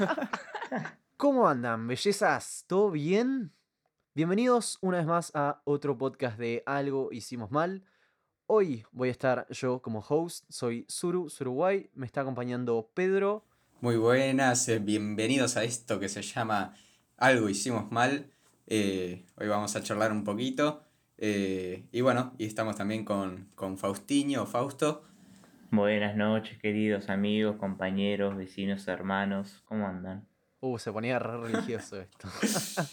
¿Cómo andan, bellezas? ¿Todo bien? Bienvenidos una vez más a otro podcast de Algo Hicimos Mal. Hoy voy a estar yo como host, soy Suru, Suruguay, me está acompañando Pedro. Muy buenas, eh, bienvenidos a esto que se llama Algo Hicimos Mal. Eh, hoy vamos a charlar un poquito. eh, y bueno, y estamos también con, con Faustinho, Fausto. Buenas noches, queridos amigos, compañeros, vecinos, hermanos. ¿Cómo andan? Uh, se ponía re religioso esto.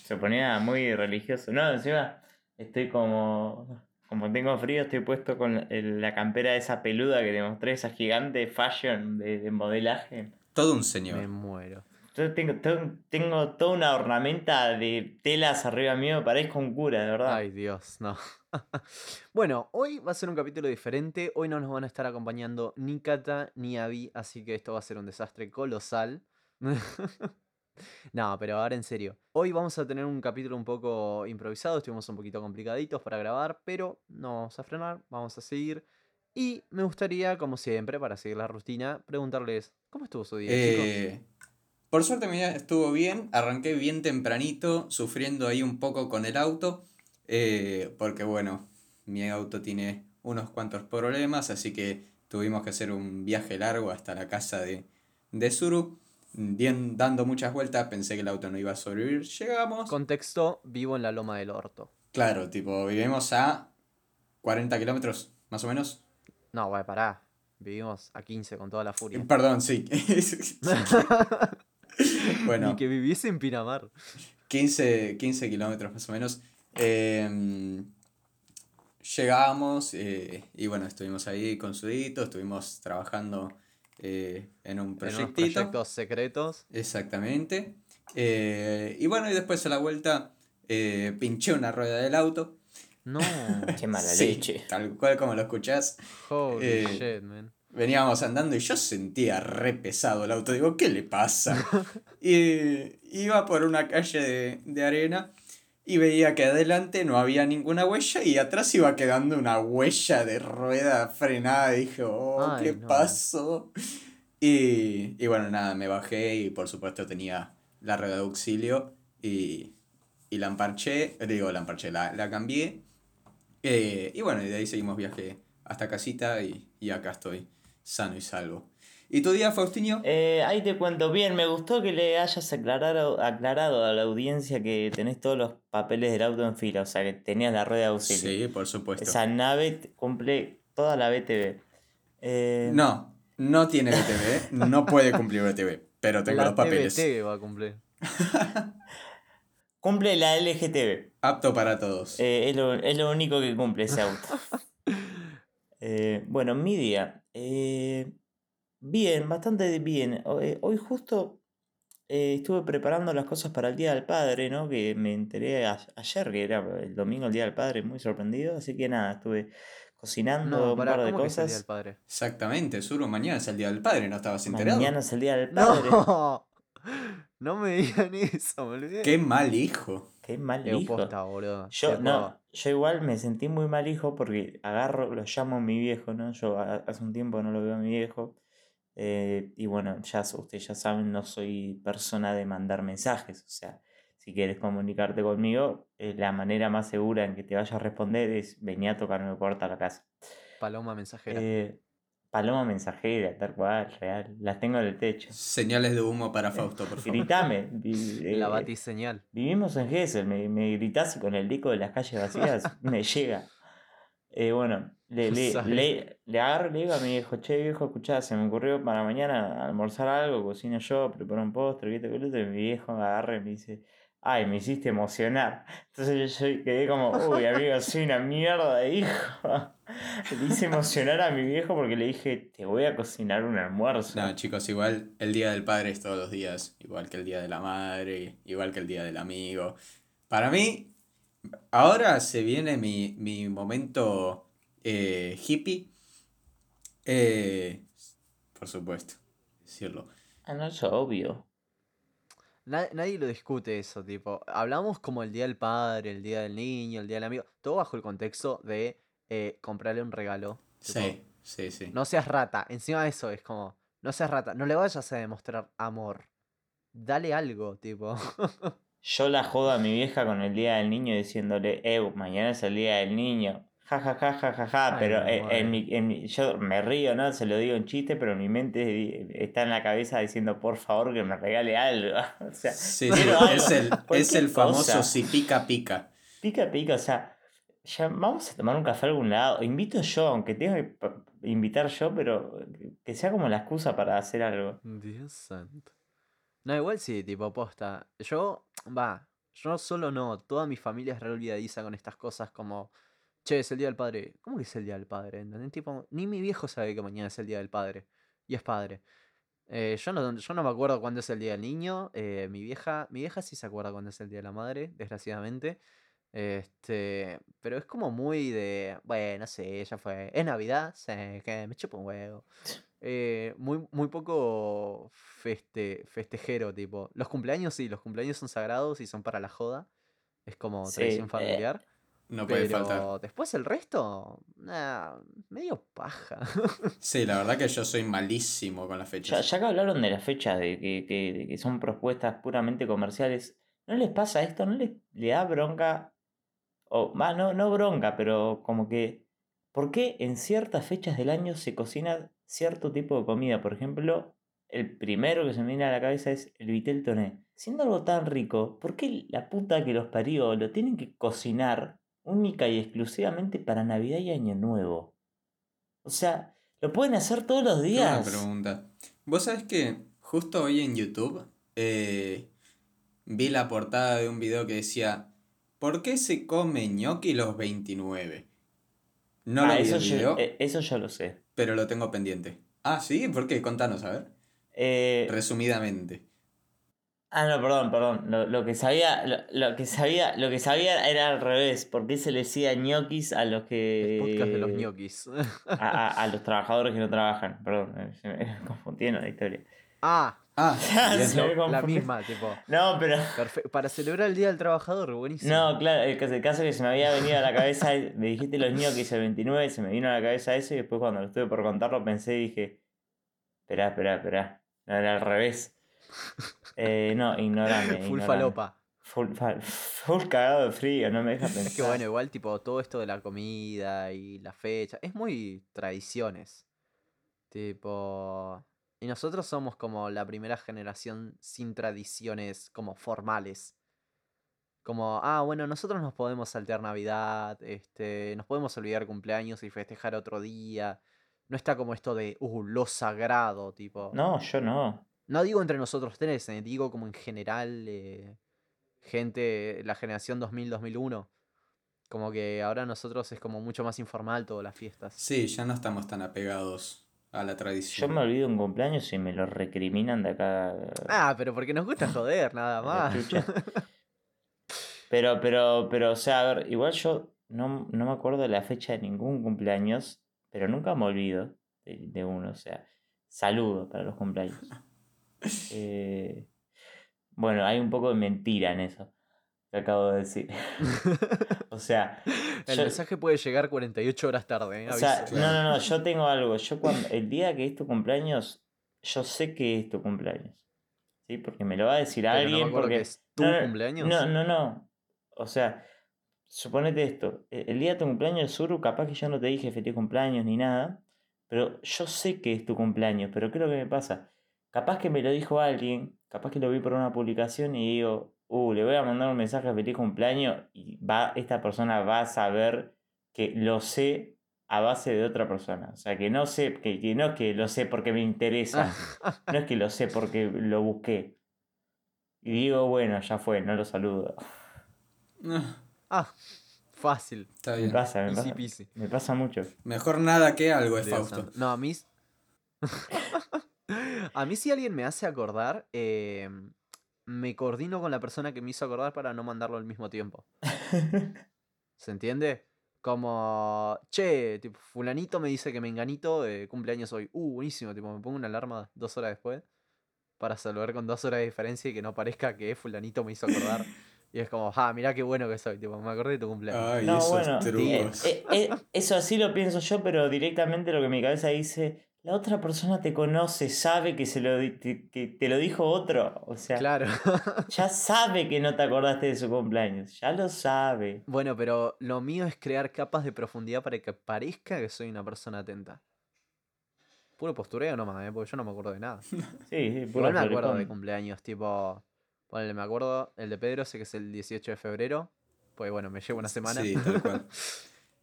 Se ponía muy religioso. No, encima estoy como. Como tengo frío, estoy puesto con la campera esa peluda que te mostré, esa gigante fashion de, de modelaje. Todo un Me señor. muero. Yo tengo, tengo, tengo toda una ornamenta de telas arriba mío, parezco un cura, de verdad. Ay, Dios, no. bueno, hoy va a ser un capítulo diferente. Hoy no nos van a estar acompañando ni Kata ni Abby, así que esto va a ser un desastre colosal. no, pero ahora en serio. Hoy vamos a tener un capítulo un poco improvisado. Estuvimos un poquito complicaditos para grabar, pero no vamos a frenar, vamos a seguir. Y me gustaría, como siempre, para seguir la rutina, preguntarles: ¿Cómo estuvo su día, chicos? Por suerte mi día estuvo bien, arranqué bien tempranito, sufriendo ahí un poco con el auto, eh, porque bueno, mi auto tiene unos cuantos problemas, así que tuvimos que hacer un viaje largo hasta la casa de, de Suru. Bien, dando muchas vueltas, pensé que el auto no iba a sobrevivir. Llegamos. Contexto: vivo en la loma del orto. Claro, tipo, vivimos a 40 kilómetros, más o menos. No, vaya, pará. Vivimos a 15 con toda la furia. Perdón, sí. bueno. Ni que viviese en Pinamar. 15, 15 kilómetros más o menos. Eh, llegamos eh, y bueno, estuvimos ahí con Sudito, estuvimos trabajando eh, en un En unos proyectito. proyectos secretos. Exactamente. Eh, y bueno, y después a la vuelta eh, pinché una rueda del auto. No. Qué mala Sí, leche. Tal cual como lo escuchás. Holy Eh, shit, man. Veníamos andando y yo sentía re pesado el auto. Digo, ¿qué le pasa? y iba por una calle de, de arena y veía que adelante no había ninguna huella y atrás iba quedando una huella de rueda frenada. Y dije, oh, Ay, ¿qué no. pasó? Y, y bueno, nada, me bajé y por supuesto tenía la rueda de auxilio y, y la emparché, digo, la emparché, la, la cambié. Eh, y bueno, y de ahí seguimos viaje hasta casita y, y acá estoy, sano y salvo. ¿Y tu día, Faustinho? Eh, ahí te cuento bien, me gustó que le hayas aclarado, aclarado a la audiencia que tenés todos los papeles del auto en fila, o sea que tenías la rueda de auxilio. sí, por supuesto. Esa nave cumple toda la BTV. Eh, No, no tiene BTV, no puede cumplir BTV, pero tengo la los papeles. TBT va a cumplir. Cumple la LGTB. Apto para todos. Eh, es, lo, es lo único que cumple ese auto. Eh, bueno, mi día. eh, bien, bastante bien. Eh, Hoy justo eh, estuve preparando las cosas para el Día del Padre, ¿no? Que me enteré a- ayer, que era el domingo el Día del Padre, muy sorprendido. Así que nada, estuve cocinando No, un par de ¿cómo que es el Día cosas. del padre? Exactamente, Suru, mañana es el Día del Padre, ¿no estabas enterado? Mañana es el Día del Padre. No, no me digan eso, me olvidé. Qué mal hijo. Qué mal hijo. posta, boludo. Yo, no, yo igual me sentí muy mal hijo porque agarro, lo llamo a mi viejo, ¿no? Yo ha- hace un tiempo no lo veo a mi viejo. eh, y bueno, ya ustedes ya saben, no soy persona de mandar mensajes. O sea, si quieres comunicarte conmigo, eh, la manera más segura en que te vaya a responder es venir a tocarme la puerta a la casa. Paloma mensajera. Eh, paloma mensajera, tal cual, real. Las tengo en el techo. Señales de humo para Fausto, por favor. Gritame. vi- la eh, batiseñal. Vivimos en Gesell, me, me gritás y con el disco de las calles vacías me llega. Eh, bueno, le, le, le, le agarro y le digo a mi viejo, che viejo, escuchá, se me ocurrió para mañana almorzar algo, cocino yo, preparo un postre, que otro", y mi viejo agarra y me dice, ay, me hiciste emocionar. Entonces yo, yo quedé como, uy, amigo, soy una mierda de hijo. Le hice emocionar a mi viejo porque le dije, te voy a cocinar un almuerzo. No, chicos, igual el Día del Padre es todos los días, igual que el Día de la Madre, igual que el Día del Amigo. Para mí, ahora se viene mi, mi momento eh, hippie. Eh, por supuesto, decirlo. Ah, no, es obvio. Na- nadie lo discute eso, tipo. Hablamos como el día del padre, el día del niño, el día del amigo. Todo bajo el contexto de eh, comprarle un regalo. tipo, Sí, sí, sí. No seas rata. Encima de eso es como. No seas rata. No le vayas a demostrar amor dale algo, tipo. Yo la jodo a mi vieja con el día del niño diciéndole, eh, mañana es el día del niño. Ja, ja, ja, ja, ja, ja. Ay, Pero en mi, en mi- yo me río, ¿no? Se lo digo en chiste, pero mi mente está en la cabeza diciendo, por favor, que me regale algo. o sea, Sí, sí, quiero algo, es el, es el famoso si pica, pica. Pica, pica, o sea, ya vamos a tomar un café a algún lado. Invito yo, aunque tenga que invitar yo, pero que sea como la excusa para hacer algo. Dios santo. No, igual sí, tipo, posta. Yo, va, yo solo no. Toda mi familia es re olvidadiza con estas cosas como, che, es el día del padre. ¿Cómo que es el día del padre? ¿Entendés? Tipo, ni mi viejo sabe que mañana es el día del padre. Y es padre. Eh, yo, no, yo no me acuerdo cuándo es el día del niño. eh, mi vieja, mi vieja sí se acuerda cuándo es el día de la madre, desgraciadamente. Este, pero es como muy de, bueno, no sé, ya fue. ¿Es Navidad? Sí, que me chupa un huevo. Eh, muy, muy poco feste, festejero, tipo. Los cumpleaños sí, los cumpleaños son sagrados y son para la joda. Es como Sí, tradición familiar. No puede pero faltar. después el resto, nah, medio paja. Sí, la verdad que yo soy malísimo con las Ya, fechas. ya que hablaron de las fechas, de que, que- de que son propuestas puramente comerciales, ¿no les pasa esto? ¿No les le da bronca? O, va, no, no bronca, pero como que, ¿por qué en ciertas fechas del año se cocina cierto tipo de comida? Por ejemplo, el primero que se me viene a la cabeza es el vitel toné. Siendo algo tan rico, ¿por qué la puta que los parió lo tienen que cocinar única y exclusivamente para Navidad y Año Nuevo? O sea, lo pueden hacer todos los días. pregunta. Vos sabés que justo hoy en YouTube eh, vi la portada de un video que decía ¿Por qué se come ñoqui los 29? No Ah, lo vi eso, el yo, video, eh, eso yo lo sé. pero lo tengo pendiente. Ah, ¿sí? ¿Por qué? Contanos, a ver. Eh, Resumidamente. Ah, no, perdón, perdón. Lo, lo que sabía, lo, lo que sabía, lo que sabía era al revés. ¿Por qué se le decía ñoquis a los que. El podcast de los ñoquis. A, a- a los trabajadores que no trabajan. Perdón, eh, se me confundieron la historia. ah, Ah, me la misma, tipo. No, pero. perfe- Para celebrar el Día del Trabajador, buenísimo. No, claro, el caso, el caso que se me había venido a la cabeza, me dijiste los ñoquis el 29, se me vino a la cabeza eso y después cuando lo estuve por contarlo pensé y dije, esperá, esperá, esperá, no era al revés. Eh, no, ignorame. Full falopa. Full, full cagado de frío, no me deja pensar. Es que bueno, igual tipo todo esto de la comida y la fecha, es muy tradiciones. Tipo, y nosotros somos como la primera generación sin tradiciones como formales. Como, ah, bueno, nosotros nos podemos saltear Navidad, este, nos podemos olvidar cumpleaños y festejar otro día. No está como esto de, uh, lo sagrado, tipo. No, yo no. No digo entre nosotros tres, eh, digo como en general, eh, gente, la generación 2000-2001. Como que ahora nosotros es como mucho más informal todas las fiestas. Sí, ya no estamos tan apegados a la Yo tradición. me olvido un cumpleaños y me lo recriminan de acá. Ah, pero porque nos gusta joder, nada más. Pero, pero, pero, o sea, a ver, igual yo no, no me acuerdo de la fecha de ningún cumpleaños, pero nunca me olvido de, de uno, o sea, saludo para los cumpleaños. Eh, bueno, hay un poco de mentira en eso que acabo de decir. O sea, El yo- mensaje puede llegar 48 horas tarde, eh, o sea, no, no, no, yo tengo algo. Yo cuando, el día que es tu cumpleaños, yo sé que es tu cumpleaños. ¿Sí? Porque me lo va a decir Pero no me alguien acuerdo porque... que es tu no, no, cumpleaños. No, no, no. O sea, suponete esto. e- El día de tu cumpleaños, Suru, capaz que yo no te dije feliz cumpleaños ni nada. Pero yo sé que es tu cumpleaños. Pero ¿qué es lo que me pasa? Capaz que me lo dijo alguien. Capaz que lo vi por una publicación y digo, uh, le voy a mandar un mensaje de feliz cumpleaños. Y va, esta persona va a saber que lo sé a base de otra persona. O sea, que no sé, que, que no es que lo sé porque me interesa. No es que lo sé porque lo busqué. Y digo, bueno, ya fue, no lo saludo. Ah, fácil. está Me bien. pasa, me pasa. Me pasa mucho. Mejor nada que algo es Fausto. No, a mí. a mí, si alguien me hace acordar, eh, me coordino con la persona que me hizo acordar para no mandarlo al mismo tiempo. ¿Se entiende? Como, che, tipo, fulanito me dice que menganito eh, cumpleaños hoy. Uh, buenísimo, tipo, me pongo una alarma dos horas después para saludar con dos horas de diferencia y que no parezca que fulanito me hizo acordar. Y es como, ah, mirá qué bueno que soy, tipo, me acordé de tu cumpleaños. Ay, No, esos bueno. Eh, eh, eso así lo pienso yo, pero directamente lo que mi cabeza dice, la otra persona te conoce, sabe que, se lo, te, que te lo dijo otro. O sea, Claro. ya sabe que no te acordaste de su cumpleaños. Ya lo sabe. Bueno, pero lo mío es crear capas de profundidad para que parezca que soy una persona atenta. Puro postureo nomás, ¿eh? porque yo no me acuerdo de nada. Sí, sí, puro Igual me acuerdo de cumpleaños, tipo. Ponele, me acuerdo, el de Pedro sé que es el 18 de febrero. Pues bueno, me llevo una semana. Sí, tal cual.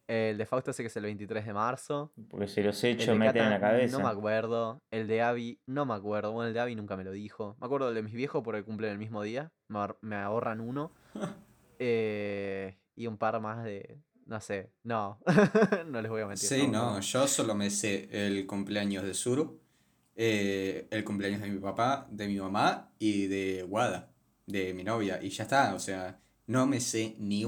el de Fausto sé que es el 23 de marzo. Porque se los he hecho de meten en la cabeza. no me acuerdo. El de Abby no me acuerdo. Bueno, el de Abby nunca me lo dijo. Me acuerdo del de mis viejos porque cumplen el mismo día. Me, ahor- me ahorran uno. Eh, y un par más de. No sé. No. no les voy a mentir. Sí, no, yo solo me sé el cumpleaños de Suru, eh, el cumpleaños de mi papá, de mi mamá y de Wada, de mi novia. Y ya está, o sea, no me sé ni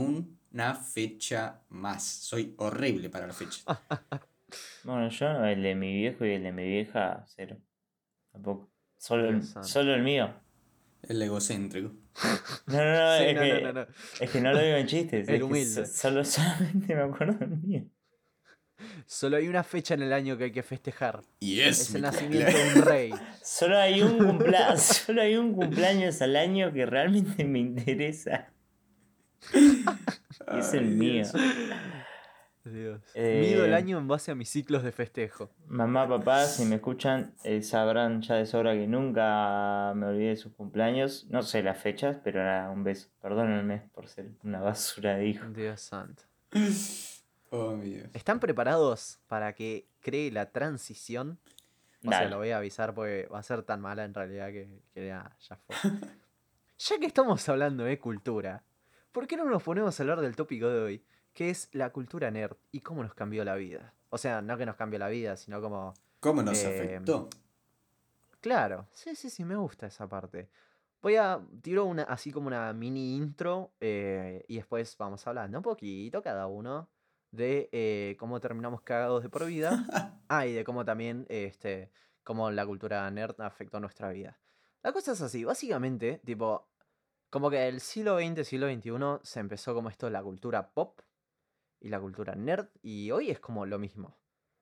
una fecha más. Soy horrible para la fecha. Bueno, yo el de mi viejo y el de mi vieja, cero. Tampoco. Solo el, solo el mío. El egocéntrico. No, no, no, Sí, es, no, que, no, no, no. es que no lo digo en chistes. El humilde. so- solo, solamente me acuerdo del mío. Solo hay una fecha en el año que hay que festejar. Y es, Es el nacimiento cumpleaños. de un rey. Solo hay un cumpleaños, solo hay un cumpleaños al año que realmente me interesa. Es el mío. Dios. Dios. Eh, Mido el año en base a mis ciclos de festejo. Mamá, papá, si me escuchan, eh, sabrán ya de sobra que nunca me olvidé de sus cumpleaños. No sé las fechas, pero era un beso. Perdónenme por ser una basura de hijo. Dios santo. Oh, Dios. ¿Están preparados para que cree la transición? O sea, Dale. lo voy a avisar porque va a ser tan mala en realidad que, que ya, ya fue. ya que estamos hablando de cultura, ¿por qué no nos ponemos a hablar del tópico de hoy? Que es la cultura nerd y cómo nos cambió la vida. O sea, no que nos cambió la vida, sino como... ¿Cómo nos Eh, afectó? Claro, sí, sí, sí, me gusta esa parte. Voy a tiro una, así como una mini intro eh, y después vamos hablando un poquito cada uno de eh, cómo terminamos cagados de por vida. Ah, y de cómo también este, cómo la cultura nerd afectó nuestra vida. La cosa es así, básicamente, tipo, como que el siglo XX, siglo XXI se empezó como esto, la cultura pop y la cultura nerd, y hoy es como lo mismo.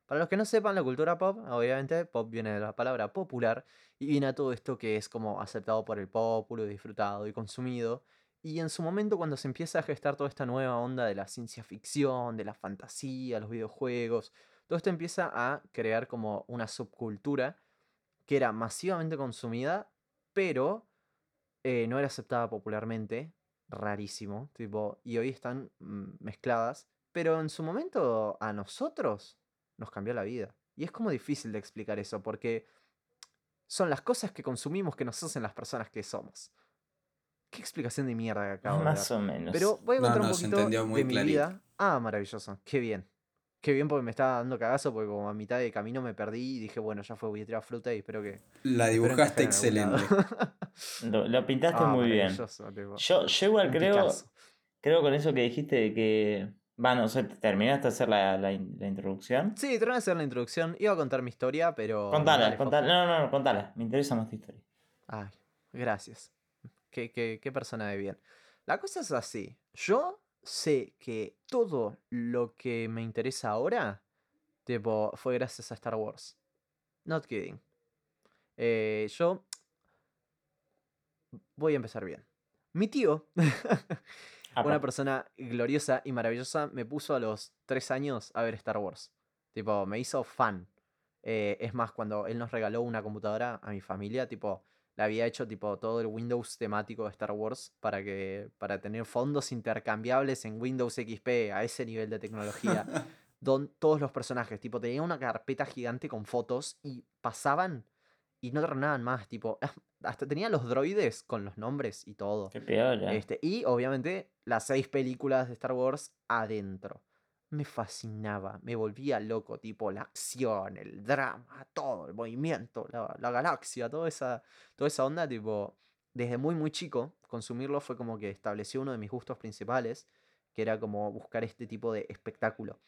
Para los que no sepan, la cultura pop, obviamente, pop viene de la palabra popular, y viene a todo esto que es como aceptado por el pueblo, disfrutado y consumido. Y en su momento, cuando se empieza a gestar toda esta nueva onda de la ciencia ficción, de la fantasía, los videojuegos, todo esto empieza a crear como una subcultura que era masivamente consumida, pero eh, no era aceptada popularmente, rarísimo, tipo, y hoy están mm, mezcladas, pero en su momento a nosotros nos cambió la vida. Y es como difícil de explicar eso, porque son las cosas que consumimos que nos hacen las personas que somos. Qué explicación de mierda que acabo de dar. Más o menos. Pero voy a No, contar no, un se poquito entendió muy de mi clarito. vida. Ah, maravilloso. Qué bien. Qué bien porque me estaba dando cagazo porque como a mitad de camino me perdí y dije, bueno, ya fue, voy a tirar fruta y espero que... La dibujaste excelente. Lo, lo pintaste Ah, muy bien. tipo, Yo, yo igual creo, Picasso. creo con eso que dijiste de que. Bueno, o sea, terminaste de hacer la, la in- la introducción. Sí, te voy a hacer la introducción. Iba a contar mi historia, pero... Contala, contala. No, no, no, contala. Me interesa más tu historia. Ay, gracias. Qué, qué- qué persona de bien. La cosa es así. Yo sé que todo lo que me interesa ahora, tipo, fue gracias a Star Wars. Not kidding. Eh, yo voy a empezar bien. Mi tío, una persona gloriosa y maravillosa, me puso a los tres años a ver Star Wars. Tipo, me hizo fan. Eh, es más, cuando él nos regaló una computadora a mi familia, tipo, le había hecho tipo todo el Windows temático de Star Wars para que para tener fondos intercambiables en Windows XP a ese nivel de tecnología. don todos los personajes, tipo, tenía una carpeta gigante con fotos y pasaban y no terminaban más, tipo, hasta tenía los droides con los nombres y todo. Qué piola. Este, y obviamente las seis películas de Star Wars adentro. Me fascinaba, me volvía loco, tipo la acción, el drama, todo, el movimiento, la, la galaxia, toda esa, toda esa onda, tipo, desde muy muy chico, consumirlo fue como que estableció uno de mis gustos principales, que era como buscar este tipo de espectáculo.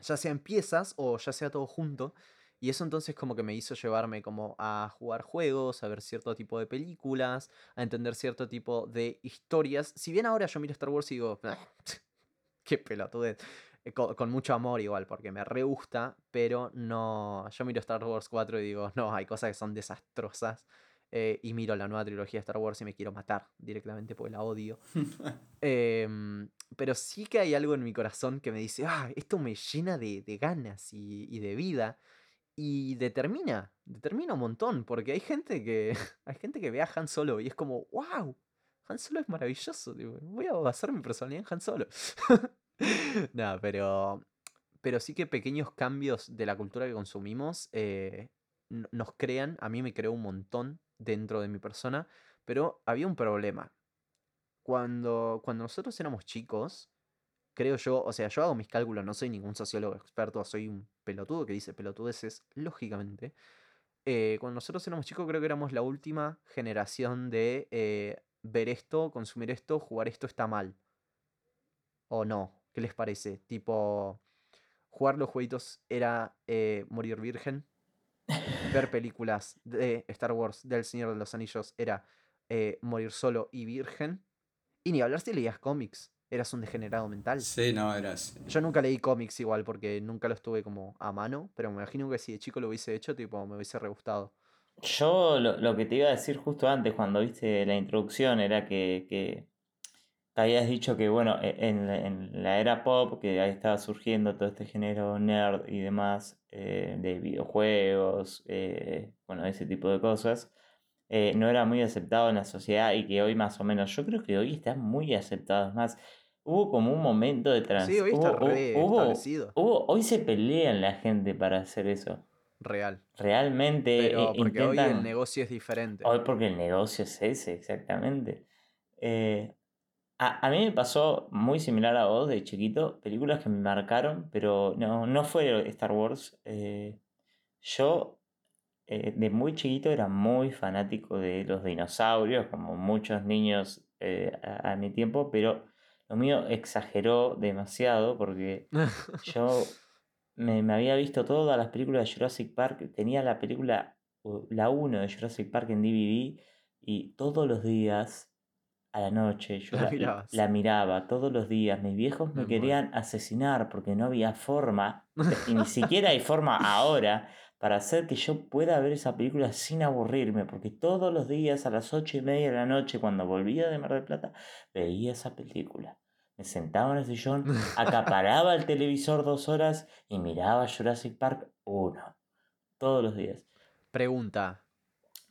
Ya sea en piezas o ya sea todo junto. Y eso entonces como que me hizo llevarme como a jugar juegos, a ver cierto tipo de películas, a entender cierto tipo de historias. Si bien ahora yo miro Star Wars y digo, "Ah, qué pelotudez. Eh, co- con, mucho amor igual, porque me re gusta, pero no. Yo miro Star Wars 4 y digo, no, hay cosas que son desastrosas. eh, y miro la nueva trilogía de Star Wars y me quiero matar directamente porque la odio. Em, pero sí que hay algo en mi corazón que me dice, ah, esto me llena de, de ganas y, y de vida. Y determina, determina un montón, porque hay gente que hay gente que ve a Han Solo y es como, wow, Han Solo es maravilloso, tipo, voy a basar mi personalidad en Han Solo. Nada, pero, pero sí que pequeños cambios de la cultura que consumimos eh, nos crean, a mí me creó un montón dentro de mi persona, pero había un problema. Cuando, cuando nosotros éramos chicos, creo yo, o sea, yo hago mis cálculos, no soy ningún sociólogo experto, soy un pelotudo que dice pelotudeces, lógicamente. eh, cuando nosotros éramos chicos, creo que éramos la última generación de eh, ver esto, consumir esto, jugar esto está mal. ¿O no? ¿Qué les parece? Tipo, jugar los jueguitos era eh, morir virgen. Ver películas de Star Wars, del Señor de los Anillos, era eh, morir solo y virgen. Y ni hablar si leías cómics, eras un degenerado mental. Sí, no, eras. Yo nunca leí cómics igual porque nunca los tuve como a mano, pero me imagino que si de chico lo hubiese hecho, tipo, me hubiese re gustado. Yo lo, lo que te iba a decir justo antes, cuando viste la introducción, era que, que, que habías dicho que, bueno, e- en, la- en la era pop, que ahí estaba surgiendo todo este género nerd y demás, eh, de videojuegos, eh, bueno, ese tipo de cosas, eh, no era muy aceptado en la sociedad y que hoy más o menos, yo creo que hoy está muy aceptado. Es más, hubo como un momento de trans... Sí, hoy está hubo- hu- re hubo- establecido. hubo- hoy se pelean la gente para hacer eso. Real. Realmente Pero porque hoy el negocio es diferente. Hoy porque el negocio es ese, exactamente. Eh, a, a mí me pasó muy similar a vos de chiquito, películas que me marcaron, pero no, no fue Star Wars. eh, yo eh, de muy chiquito era muy fanático de los dinosaurios, como muchos niños eh, a, a mi tiempo, pero lo mío exageró demasiado porque yo me, me había visto todas las películas de Jurassic Park. Tenía la película, la 1 de Jurassic Park en DVD y todos los días a la noche yo La miraba, todos los días. Mis viejos Me me muero. querían asesinar porque no había forma, y ni siquiera hay forma ahora para hacer que yo pueda ver esa película sin aburrirme, porque todos los días a las ocho y media de la noche, cuando volvía de Mar del Plata, veía esa película. Me sentaba en el sillón, acaparaba el televisor dos horas y miraba Jurassic Park 1. Todos los días. Pregunta,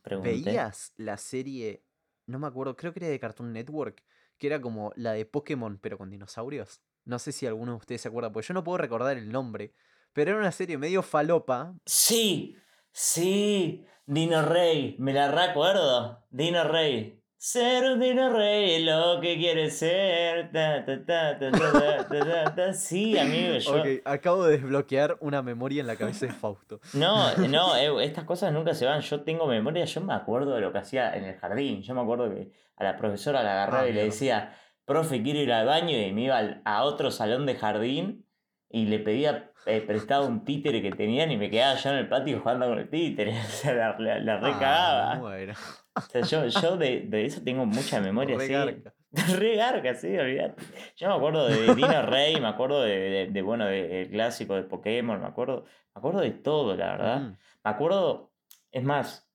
Pregunté. ¿veías la serie, no me acuerdo, creo que era de Cartoon Network, que era como la de Pokémon, pero con dinosaurios? No sé si alguno de ustedes se acuerda, porque yo no puedo recordar el nombre, pero era una serie medio falopa. Sí, sí, Dino Rey, me la recuerdo. Dino Rey. Ser un dino rey lo que quiere ser. Ta, ta, ta, sí, amigo, yo. Okay, acabo de desbloquear una memoria en la cabeza de Fausto. No, no, eh, estas cosas nunca se van. Yo tengo memoria, yo me acuerdo de lo que hacía en el jardín. Yo me acuerdo que a la profesora la agarraba ah, y le decía, profe, quiero ir al baño y me iba a otro salón de jardín y le pedía eh, prestado un títere que tenían y me quedaba yo en el patio jugando con el títere. O sea, la, la, la Ah, recagaba. muero. O sea, yo, yo de, de eso tengo mucha memoria, Re sí. garca. Re garca, sí, olvidate. Yo me acuerdo de Dino Rey, me acuerdo de, de, de, bueno, del clásico de Pokémon, me acuerdo, me acuerdo de todo, la verdad. Mm, Me acuerdo, es más,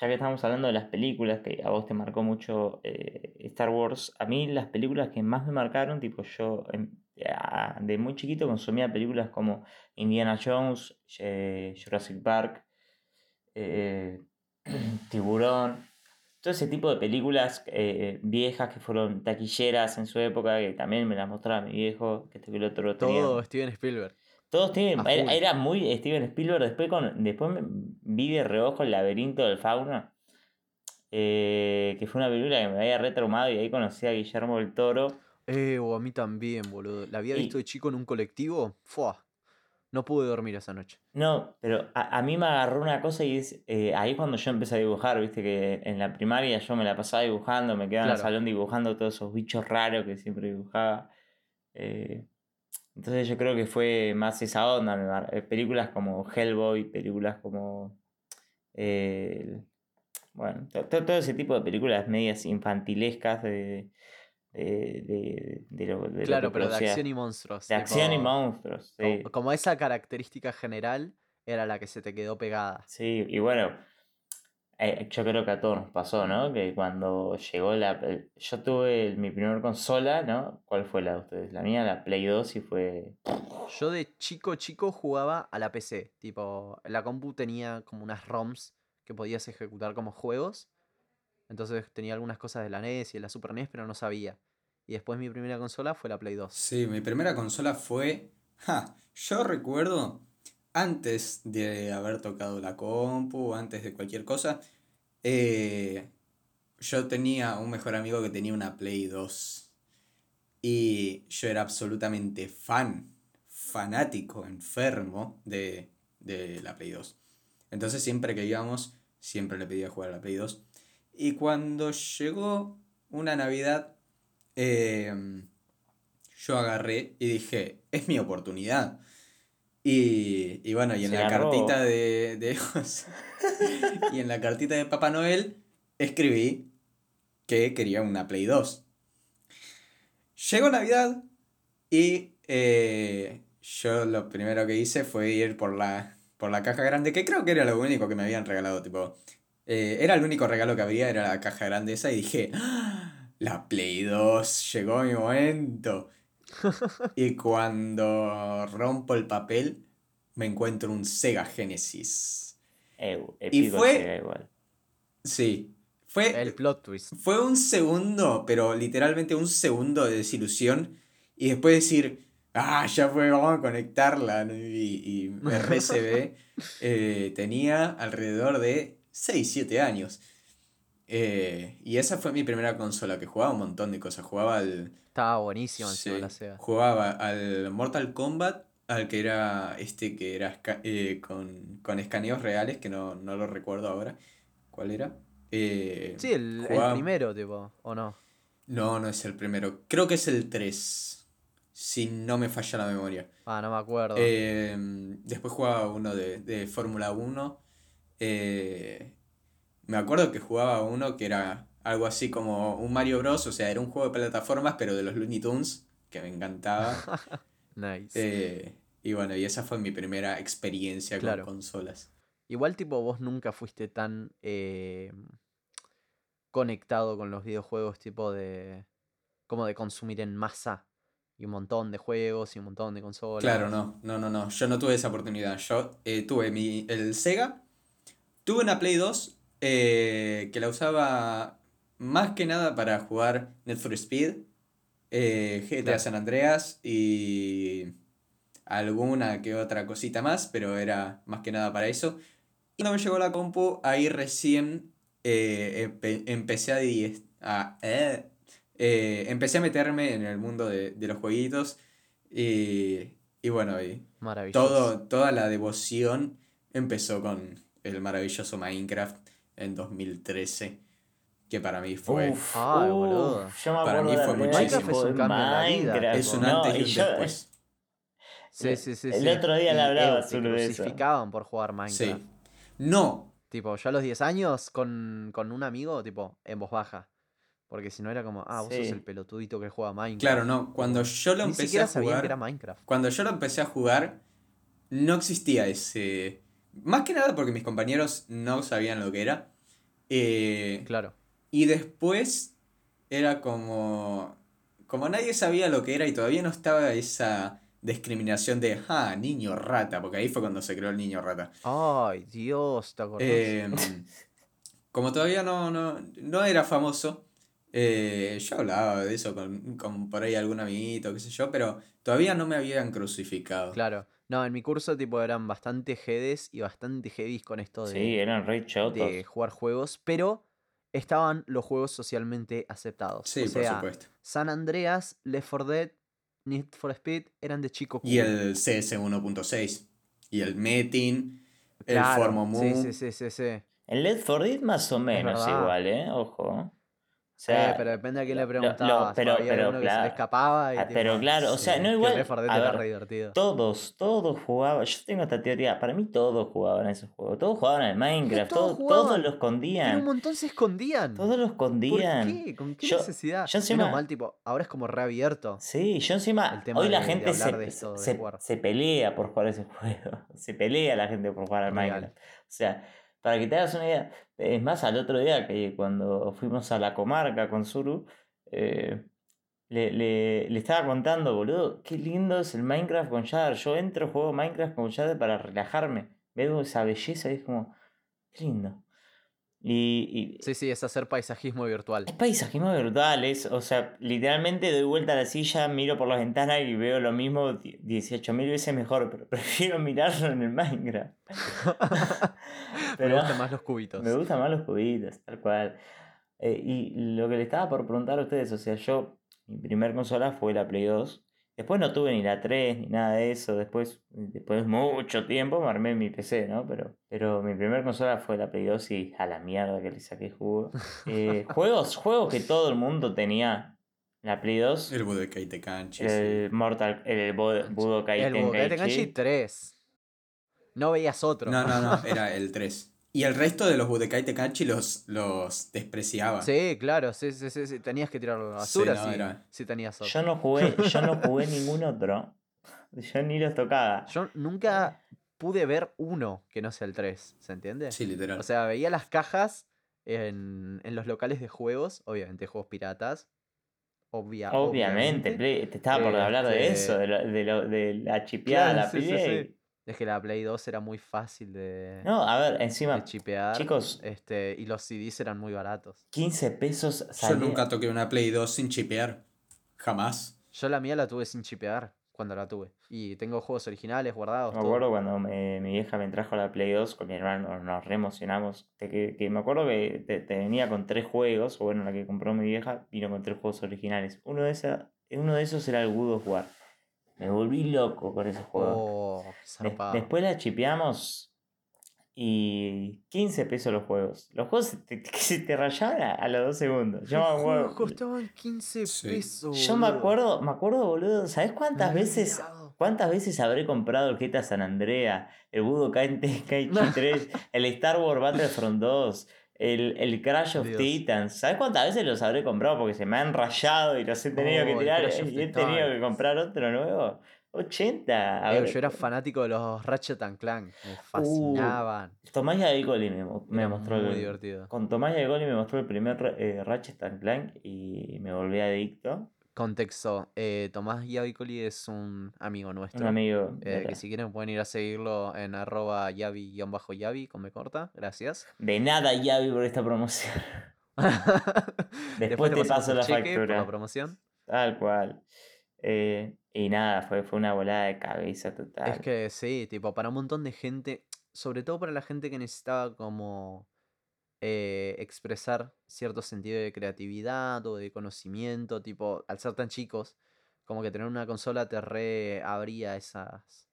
ya que estamos hablando de las películas, que a vos te marcó mucho eh, Star Wars, a mí las películas que más me marcaron, tipo yo em, de muy chiquito consumía películas como Indiana Jones, eh, Jurassic Park, eh, Tiburón, todo ese tipo de películas eh, viejas que fueron taquilleras en su época, que también me las mostraba mi viejo, que este que el otro tenía. Todo Steven Spielberg. Todos Era, muy Steven Spielberg. Después, con, después vi de reojo el laberinto del fauno. que fue una película que me había retraumado y ahí conocí a Guillermo del Toro. Eh, o a mí también, boludo. La había Y- visto de chico en un colectivo. Fua. No pude dormir esa noche. No, pero a, a mí me agarró una cosa y es eh, ahí cuando yo empecé a dibujar, viste que en la primaria yo me la pasaba dibujando, me quedaba en el salón dibujando todos esos bichos raros que siempre dibujaba. eh, entonces yo creo que fue más esa onda, me mar- eh, películas como Hellboy, películas como... eh, bueno, to- to- todo ese tipo de películas medias infantilescas de, de, de, de lo, de lo Claro, que pero de acción y monstruos. De acción y monstruos, como, sí. como esa característica general era la que se te quedó pegada. Sí, y bueno, eh, yo creo que a todos nos pasó, ¿no? Que cuando llegó la... el- Yo tuve el- mi primera consola, ¿no? ¿Cuál fue la de ustedes? La mía, la Play 2 y fue... Yo de chico chico jugaba a la PC. Tipo, la compu tenía como unas ROMs que podías ejecutar como juegos. Entonces tenía algunas cosas de la NES y de la Super NES, pero no sabía. Y después mi primera consola fue la Play 2. Sí, mi primera consola fue. Yo recuerdo, antes de haber tocado la compu, antes de cualquier cosa, eh, yo tenía un mejor amigo que tenía una Play 2. Y yo era absolutamente fan, fanático, enfermo de, de la Play 2. Entonces siempre que íbamos, siempre le pedía jugar a la Play 2. Y cuando llegó una Navidad, eh, yo agarré y dije, es mi oportunidad. Y, y bueno, y en Se la cartita de, de- y en la cartita de Papá Noel escribí que quería una Play 2. Llegó Navidad y eh, yo lo primero que hice fue ir por la, por la caja grande, que creo que era lo único que me habían regalado, tipo, eh, era el único regalo que había, era la caja grande esa, y dije, "Ah, la Play 2, llegó mi momento. Y cuando rompo el papel, me encuentro un Sega Genesis. Épico fue- Sega igual. Sí, fue, El plot twist. fue un segundo, pero literalmente un segundo de desilusión. Y después decir, ah, ya fue, vamos a conectarla. Y, y RCB eh, tenía alrededor de 6, 7 años. Eh, y esa fue mi primera consola, que jugaba un montón de cosas. Jugaba al, Estaba buenísimo sí, la Sega. jugaba al Mortal Kombat, al que era este que era eh, con, con escaneos reales, que no, no lo recuerdo ahora. ¿Cuál era? Eh, Sí, el, primero, tipo, ¿o no? no, no es el primero. Creo que es el 3. Si no me falla la memoria. Ah, no me acuerdo. Después jugaba uno de, de Fórmula 1. Eh, me acuerdo que jugaba uno que era algo así como un Mario Bros. O sea, era un juego de plataformas, pero de los Looney Tunes, que me encantaba. nice. Eh, y bueno, y esa fue mi primera experiencia Claro. con consolas. Igual, tipo, vos nunca fuiste tan eh, conectado con los videojuegos, tipo de. como de consumir en masa. Y un montón de juegos y un montón de consolas. Claro, no, no, no, no. Yo no tuve esa oportunidad. Yo eh, tuve mi, el Sega, tuve una Play 2 eh, que la usaba más que nada para jugar Need for Speed, eh, GTA Claro. San Andreas y alguna que otra cosita más, pero era más que nada para eso. Y cuando me llegó la compu, ahí recién eh, empe- empecé a, eh, empecé a meterme en el mundo de, de los jueguitos. Y, y bueno, y todo, toda la devoción empezó con el maravilloso Minecraft en 2013, que para mí fue... Uf, Ay, boludo. yo me Para acuerdo mí fue muchísimo. Es un cambio en la vida, Minecraft, es un antes y no, un yo- después. Sí, sí, sí. el sí. otro día le Y, hablaba eh, sobre eso. crucificaban por jugar Minecraft. Sí. No, Tipo, yo a los 10 años con, con un amigo, tipo, en voz baja. Porque si no era como, ah, vos sos Sí. el pelotudito que juega Minecraft. claro, no. Cuando yo lo Ni empecé a jugar... que era Minecraft. Cuando yo lo empecé a jugar, no existía ese... Más que nada porque mis compañeros no sabían lo que era. Eh, Claro. y después era como... Como nadie sabía lo que era y todavía no estaba esa discriminación de, ah, niño rata, porque ahí fue cuando se creó el niño rata. Ay, Dios, ¿te acordás? Eh, como todavía no, no, no era famoso, eh, yo hablaba de eso con, con por ahí algún amiguito, qué sé yo, pero todavía no me habían crucificado. Claro. No, en mi curso, tipo, eran bastante jedes y bastante heavies con esto de, Sí, eran re de jugar juegos, pero estaban los juegos socialmente aceptados. Sí, o por sea, supuesto. San Andreas, Left 4 Dead, Need for Speed eran de chico Y el CS 1.6. Y el Metin. Claro, el Formomu. Sí, sí, sí, sí, sí. El Led for Dead más o menos igual, ¿eh? Ojo. Sea, Eh, pero depende a quién le lo- lo- preguntabas. pero- había pero alguno que se le claro. escapaba. Y Ah, tipo, pero claro, o sea, sí, no igual- Left 4 Dead a era ver, re divertido. todos, todos jugaban. Yo tengo esta teoría. Para mí todos jugaban esos juegos. Todos jugaban al Minecraft. todos Todos, todos lo Pero un escondían. montón se escondían. Todos lo ¿Por escondían. qué? ¿Con qué Yo- necesidad? yo encima- Menos mal, tipo, ahora es como reabierto. Sí, yo encima. El tema Hoy la de- gente se, de esto, de se, pelea por jugar ese juego. Se pelea la gente por jugar al Real. Minecraft. O sea, para que te hagas una idea. Es más, al otro día que cuando fuimos a la comarca con Zuru, eh, le, le- le estaba contando, boludo, qué lindo es el Minecraft con Shader. Yo entro, juego Minecraft con Shader para relajarme. Veo esa belleza y es como, qué lindo. Y, y Sí, sí, es hacer paisajismo virtual. es paisajismo virtual, es, o sea, literalmente doy vuelta a la silla, miro por la ventana y veo lo mismo 18.000 veces mejor, pero prefiero mirarlo en el Minecraft. Me gustan más los cubitos. Me gustan más los cubitos, tal cual. Eh, y lo que le estaba por preguntar a ustedes, o sea, yo, mi primer consola fue la Play 2. Después no tuve ni la 3 ni nada de eso. Después, después de mucho tiempo me armé mi PC, ¿no? Pero, pero mi primer consola fue la Play 2 y a la mierda que le saqué jugo. Eh, juegos, juegos que todo el mundo tenía. La Play 2, El Budokai Tenkaichi. sí. el Mortal, el Budokai el Budokai Tenkaichi. Tenkaichi 3. No veías otro. No, no, no, era el 3. Y el resto de los Budokai Tenkaichi los, los despreciaba. Sí, claro, sí, sí, sí, sí, Tenías que tirarlo a la Sí, basura no, si, era- si tenías otro. Yo no jugué, yo no jugué ningún otro. Yo ni los tocaba. Yo nunca pude ver uno que no sea el 3, ¿se entiende? Sí, literal. O sea, veía las cajas en, en los locales de juegos, obviamente juegos piratas. Obvia, Obviamente, Play- te estaba por hablar de Este- eso, de, lo- de, lo- de la chipeada, Claro, la sí, sí, Play. sí. Es que la Play 2 era muy fácil de, No, a ver, de encima, chipear. chicos, Este, y los CDs eran muy baratos. 15 pesos Yo salía. nunca toqué una Play 2 sin chipear. Jamás. Yo la mía la tuve sin chipear cuando la tuve. Y tengo juegos originales guardados. Me todo. acuerdo cuando me- mi vieja me trajo la Play 2 con mi hermano, nos re emocionamos. De que, que me acuerdo que te, te venía con tres juegos, o bueno, la que compró mi vieja vino con tres juegos originales. Uno de, esa, uno de esos era el God of War. Me volví loco con ese juego. Oh, qué después la chipeamos y 15 pesos los juegos. Los juegos se te- se te rayaban a, a los dos segundos. Yo me Los juegos acuerdo, costaban 15 Sí. pesos. yo me acuerdo, me acuerdo, boludo, ¿sabes Me cuántas veces, cuántas veces habré comprado el GTA San Andrea, el Budokai Tenkaichi 3, el Star Wars Battlefront 2, el, el Crash of Dios. Titans? ¿Sabes cuántas veces los habré comprado porque se me han rayado y los he tenido Oh, que el tirar y he tenido que comprar otro nuevo? 80. Eh, habré- yo era fanático de los Ratchet and Clank. Uh, Me fascinaban. Tomás Yadicoli me, me Era mostró muy el, divertido. Con Tomás Yagoli me mostró el primer eh, Ratchet and Clank y me volví adicto. Contexto. eh, Tomás Yavicoli es un amigo nuestro. Un amigo. eh, que si quieren pueden ir a seguirlo en arroba yavi-yavi con me corta. Gracias. de nada Yavi por esta promoción. Después te paso la factura. la promoción. Tal cual. Eh, y nada, fue, fue una volada de cabeza total. Es que sí, tipo, para un montón de gente, sobre todo para la gente que necesitaba como eh, expresar cierto sentido de creatividad o de conocimiento, tipo, al ser tan chicos, como que tener una consola te reabría esas,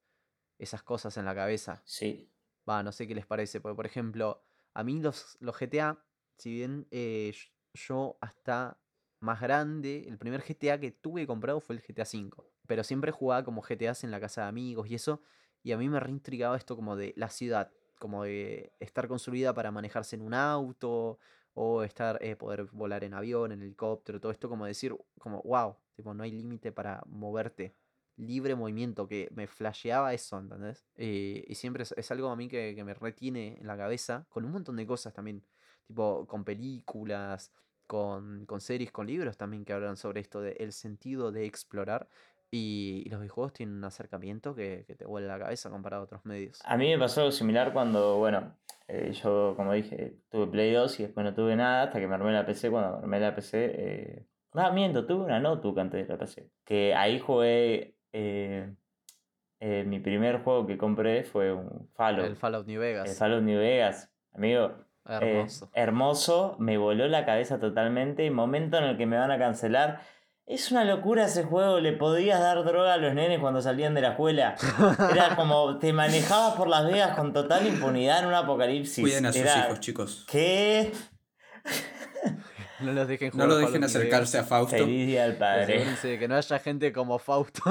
esas cosas en la cabeza. Sí. Va, no sé qué les parece, porque por ejemplo, a mí los, los GTA, si bien eh, yo hasta más grande, el primer GTA que tuve comprado fue el GTA V, pero siempre jugaba como GTAs en la casa de amigos y eso, y a mí me reintrigaba esto como de la ciudad, como de estar construida para manejarse en un auto, o estar, eh, poder volar en avión, en helicóptero, todo esto como decir, como, wow, tipo, no hay límite para moverte libre movimiento, que me flasheaba eso, ¿entendés? Eh, y siempre es, es algo a mí que, que me retiene en la cabeza, con un montón de cosas también, tipo con películas, con, con series, con libros también que hablan sobre esto, de el sentido de explorar. Y, y los videojuegos tienen un acercamiento que, que te vuelve la cabeza comparado a otros medios. A mí me pasó algo similar cuando, bueno, eh, yo como dije, tuve Play 2 y después no tuve nada hasta que me armé la PC. Cuando me armé la PC, eh... ah, miento, tuve una notebook antes de la PC. Que ahí jugué, eh, eh, mi primer juego que compré fue un Fallout. El Fallout New El Vegas. Fallout New Vegas. Amigo, eh, Hermoso. hermoso, me voló la cabeza totalmente. Momento en el que me van a cancelar. Es una locura ese juego, le podías dar droga a los nenes cuando salían de la escuela. Era como te manejabas por Las Vegas con total impunidad en un apocalipsis. Cuiden a sus Era, hijos, chicos. ¿Qué? No los dejen No jugar lo Fallout dejen acercarse a Fausto. Feliz día al padre. Asegúrense que no haya gente como Fausto.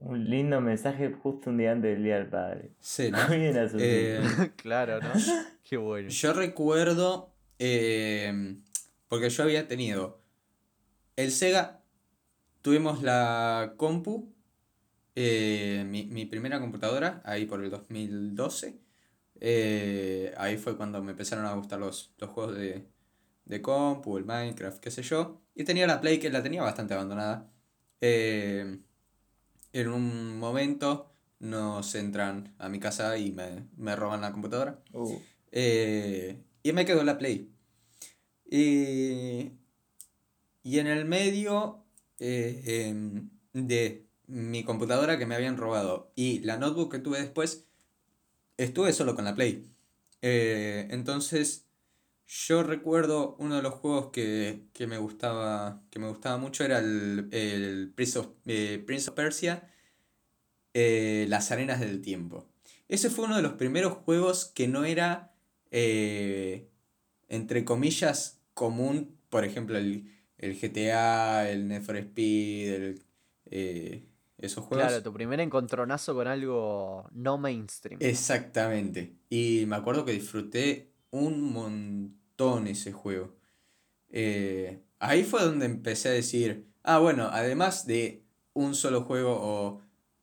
Un lindo mensaje justo un día antes del día del padre. Sí, ¿no? Cuiden a sus Eh, hijos. claro, ¿no? Qué bueno. Yo recuerdo, eh, porque yo había tenido el Sega, tuvimos la compu, eh, mi, mi primera computadora, ahí por el 2012. eh, ahí fue cuando me empezaron a gustar los, los juegos de, de compu, el Minecraft, qué sé yo. Y tenía la Play que la tenía bastante abandonada. Eh, en un momento nos entran a mi casa y me, me roban la computadora. Uh, Eh, y me quedó la Play. Y, y en el medio eh, em, de mi computadora que me habían robado y la notebook que tuve después, estuve solo con la Play. Eh, entonces, yo recuerdo uno de los juegos que, que me gustaba que me gustaba mucho era el, el Prince, of, eh, Prince of Persia, Las Arenas del Tiempo. Ese fue uno de los primeros juegos que no era, entre comillas, común. Por ejemplo, el, el GTA, el Need for Speed, el, eh, esos juegos. Claro, tu primer encontronazo con algo no mainstream. Exactamente. Y me acuerdo que disfruté un montón ese juego. Eh, ahí fue donde empecé a decir, ah, bueno, además de un solo juego o,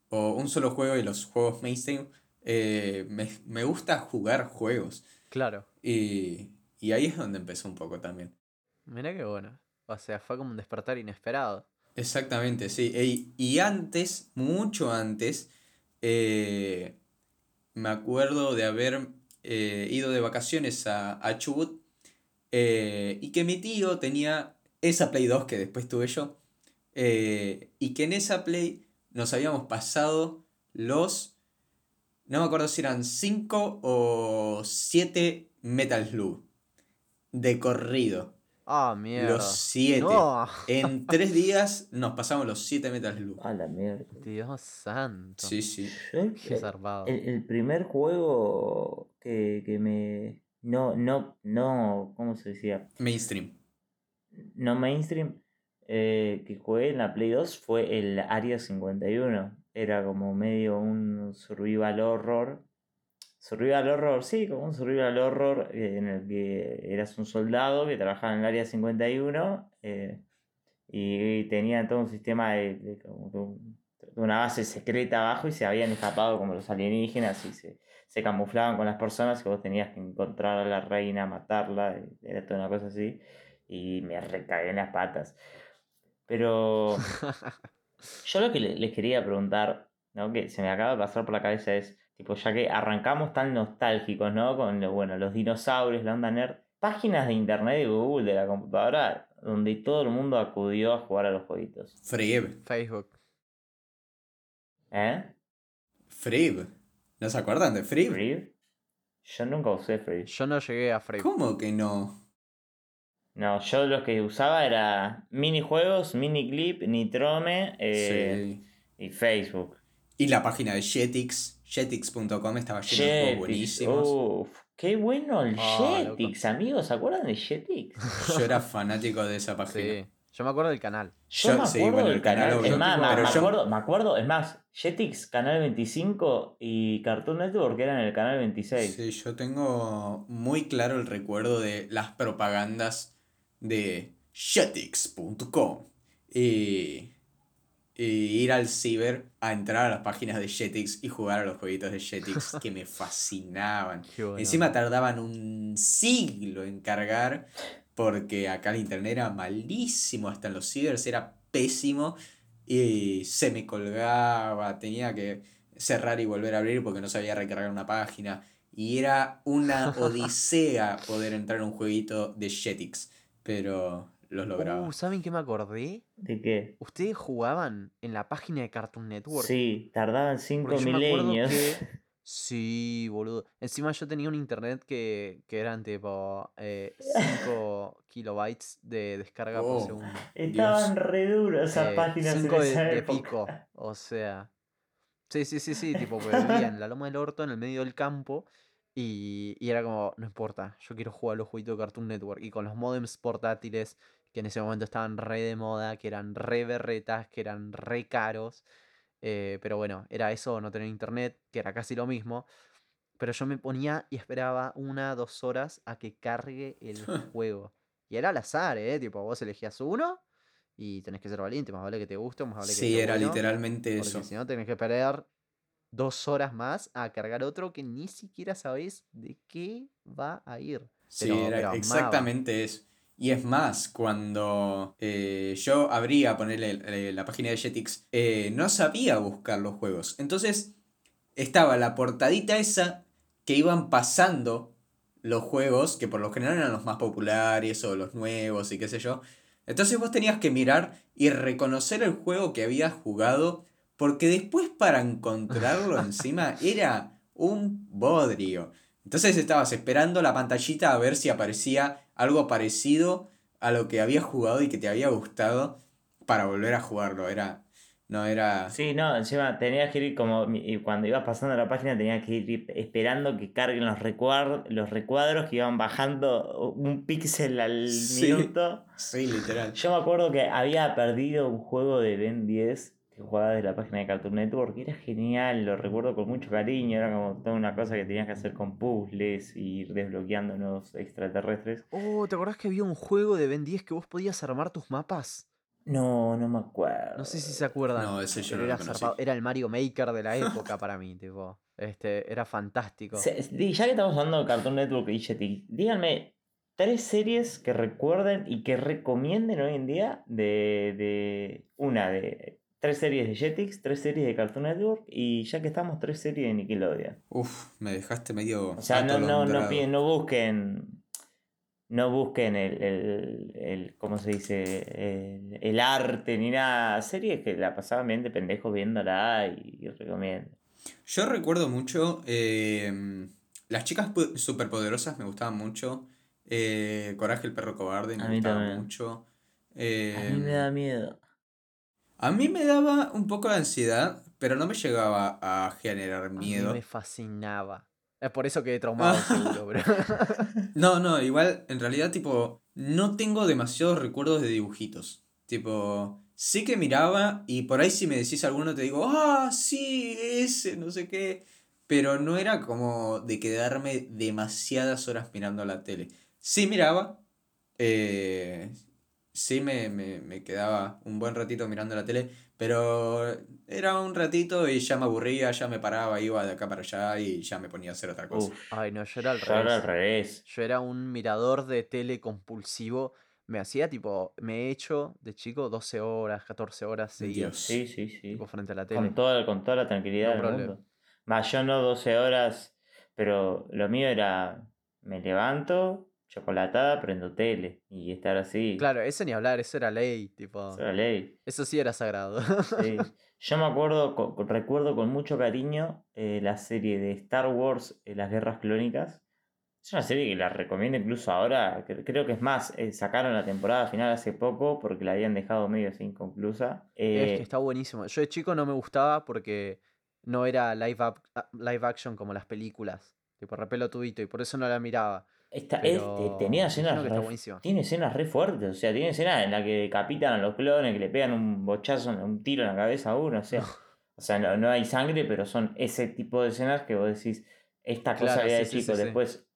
o un solo juego y los juegos mainstream, eh, me, me gusta jugar juegos. Claro. Y, y ahí es donde empezó un poco también. Mira qué bueno. O sea, fue como un despertar inesperado. Exactamente, sí. Y antes, mucho antes, eh, me acuerdo de haber eh, ido de vacaciones a, a Chubut eh, y que mi tío tenía esa Play 2 que después tuve yo y que en esa Play nos habíamos pasado los, no me acuerdo si eran 5 o 7 Metal Slug de corrido. Ah, mierda. Los 7. No. En tres días nos pasamos los 7 Metal Slug. a la mierda. Dios santo. Sí, sí. Yo, Qué zarpado. el, el primer juego que, que me. No, no, no. ¿Cómo se decía? Mainstream. No mainstream. eh, que jugué en la Play 2 fue el Área 51. Era como medio un survival horror. Survival horror, sí, como un survival horror eh, en el que eras un soldado que trabajaba en el Área 51 eh, y tenía todo un sistema de, una base secreta abajo y se habían escapado como los alienígenas y se, se camuflaban con las personas que vos tenías que encontrar a la reina, matarla, y era toda una cosa así y me recagué en las patas. Pero yo lo que le- les quería preguntar, ¿no? Que se me acaba de pasar por la cabeza es, tipo, ya que arrancamos tan nostálgicos, ¿no? Con lo- bueno, los dinosaurios, la onda nerd, páginas de internet de Google, de la computadora, donde todo el mundo acudió a jugar a los jueguitos. Frib. Facebook. ¿Eh? Frib. ¿No se acuerdan de Frib? ¿Free? Yo nunca usé Free. Yo no llegué a Free. ¿Cómo que no? No, yo lo que usaba era minijuegos, miniclip, Nitrome eh, Sí. y Facebook. Y la página de Jetix, jetix.com estaba llena de juegos buenísimos. uf, qué bueno el loco. Jetix, amigos, ¿se acuerdan de Jetix? Yo era fanático de esa página. Sí. Yo me acuerdo del canal. Yo, Yo- me sí, acuerdo bueno, del el canal es más, Pero me, yo- acuerdo, me acuerdo, es más, Jetix, Canal 25 y Cartoon Network eran en el Canal 26. Sí, yo tengo muy claro el recuerdo de las propagandas de jetix.com y, y ir al ciber a entrar a las páginas de Jetix y jugar a los jueguitos de Jetix que me fascinaban. Bueno. Encima tardaban un siglo en cargar porque acá el internet era malísimo, hasta en los cibers era pésimo y se me colgaba, tenía que cerrar y volver a abrir porque no sabía recargar una página y era una odisea poder entrar en un jueguito de Jetix, pero los lograba. Uh, ¿saben qué me acordé? ¿De qué? Ustedes jugaban en la página de Cartoon Network. Sí, tardaban 5 Porque yo me acuerdo milenios. que- Sí, boludo. Encima yo tenía un internet que, que eran tipo 5 kilobytes de descarga por Oh. segundo. Estaban Dios. re duras esas Eh, páginas en cinco de, de pico. O sea. Sí, sí, sí, sí. Tipo, porque vivía en la loma del orto, en el medio del campo. Y, y era como, no importa, yo quiero jugar los jueguitos de Cartoon Network. Y con los modems portátiles, que en ese momento estaban re de moda, que eran re berretas, que eran re caros. eh, pero bueno, era eso, no tener internet, que era casi lo mismo. Pero yo me ponía y esperaba una, dos horas a que cargue el juego. Y era al azar, ¿eh? Tipo, vos elegías uno y tenés que ser valiente. Más vale que te guste, más vale que Sí, era bueno, literalmente Porque eso. si no, tenés que perder dos horas más a cargar otro que ni siquiera sabés de qué va a ir. Sí, Pero- era pero amaba. exactamente eso. Y es más, cuando eh, yo abría, ponerle la página de Jetix, eh, no sabía buscar los juegos. Entonces estaba la portadita esa que iban pasando los juegos, que por lo general eran los más populares o los nuevos y qué sé yo. Entonces vos tenías que mirar y reconocer el juego que habías jugado, porque después para encontrarlo encima era un bodrio. Entonces estabas esperando la pantallita a ver si aparecía algo parecido a lo que habías jugado y que te había gustado para volver a jugarlo. Era. No era. Sí, no, encima tenías que ir como. y Cuando ibas pasando la página, tenías que ir esperando que carguen los, recuar- los recuadros que iban bajando un píxel al Sí. minuto. Sí, literal. Yo me acuerdo que había perdido un juego de Ben 10 que jugaba desde la página de Cartoon Network, era genial, lo recuerdo con mucho cariño, era como toda una cosa que tenías que hacer con puzzles y ir desbloqueando nuevos extraterrestres. Oh, ¿te acordás que había un juego de Ben 10 que vos podías armar tus mapas? No, no me acuerdo. No sé si se acuerdan. No, ese yo no lo era, zarpado, era el Mario Maker de la época para mí, tipo. Este, era fantástico. Se- ya que estamos hablando de Cartoon Network y Jetix, díganme tres series que recuerden y que recomienden hoy en día de, de una de tres series de Jetix, tres series de Cartoon Network y ya que estamos tres series de Nickelodeon. Uf, me dejaste medio. O sea, no, no, no, no busquen. No busquen el, el, el- ¿cómo se dice? El, el arte ni nada. Series que la pasaban bien de pendejos viéndola y, y recomiendo. Yo recuerdo mucho. eh, las chicas superpoderosas me gustaban mucho. eh, Coraje el perro cobarde me gustaba también. mucho. A mí me eh, da miedo. A mí me daba un poco de ansiedad, pero no me llegaba a generar A mí miedo. me fascinaba. Es por eso quedé traumado, seguro, pero. No, no, igual, en realidad, tipo, no tengo demasiados recuerdos de dibujitos. Tipo, sí que miraba y por ahí si me decís alguno te digo, ah, sí, ese, no sé qué. Pero no era como de quedarme demasiadas horas mirando la tele. Sí miraba, eh, sí me, me, me quedaba un buen ratito mirando la tele, pero era un ratito y ya me aburría, ya me paraba, iba de acá para allá y ya me ponía a hacer otra cosa. Uf, Ay, no, yo era al yo era al revés. revés. Yo era un mirador de tele compulsivo. Me hacía tipo, me he hecho de chico 12 horas, 14 horas seguidas. Sí, sí, sí. Tipo frente a la tele. Con toda, con toda la tranquilidad No del problema. mundo. Más yo no 12 horas, pero lo mío era, me levanto, chocolatada, prendo tele y estar así. Claro, eso ni hablar, eso era ley, tipo. Esa era ley. Eso sí era sagrado. Sí. Yo me acuerdo, recuerdo con mucho cariño eh, la serie de Star Wars, eh, Las Guerras Clónicas. Es una serie que la recomiendo incluso ahora. cre- Creo que es más, eh, sacaron la temporada final hace poco porque la habían dejado medio así inconclusa. Es que está buenísimo. Yo de chico no me gustaba porque no era live, up- a- live action como las películas. Tipo, re pelotudito y por eso no la miraba. Esta- es- Pero te- tenía escenas re- tiene escenas re fuertes, o sea, tiene escenas en las que decapitan a los clones, que le pegan un bochazo, un tiro en la cabeza a uno, o sea, o sea, no, no hay sangre, pero son ese tipo de escenas que vos decís, esta cosa Claro, había de sí, chico. sí, sí. Después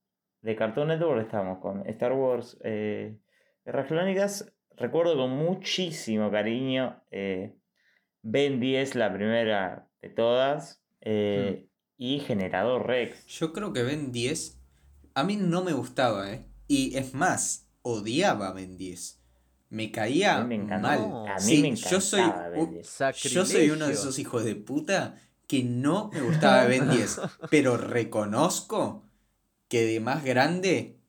de Cartoon Network estamos con Star Wars eh, Guerras Clónicas. Recuerdo con muchísimo cariño eh, Ben 10, la primera de todas, eh, y Generador Rex. Yo creo que Ben 10 a mí no me gustaba, ¿eh? Y es más, odiaba a Ben 10. Me caía A mí me encantó. mal. A mí Sí, me encantaba yo soy, Ben u- 10. yo soy uno de esos hijos de puta que no me gustaba Ben 10. pero reconozco que de más grande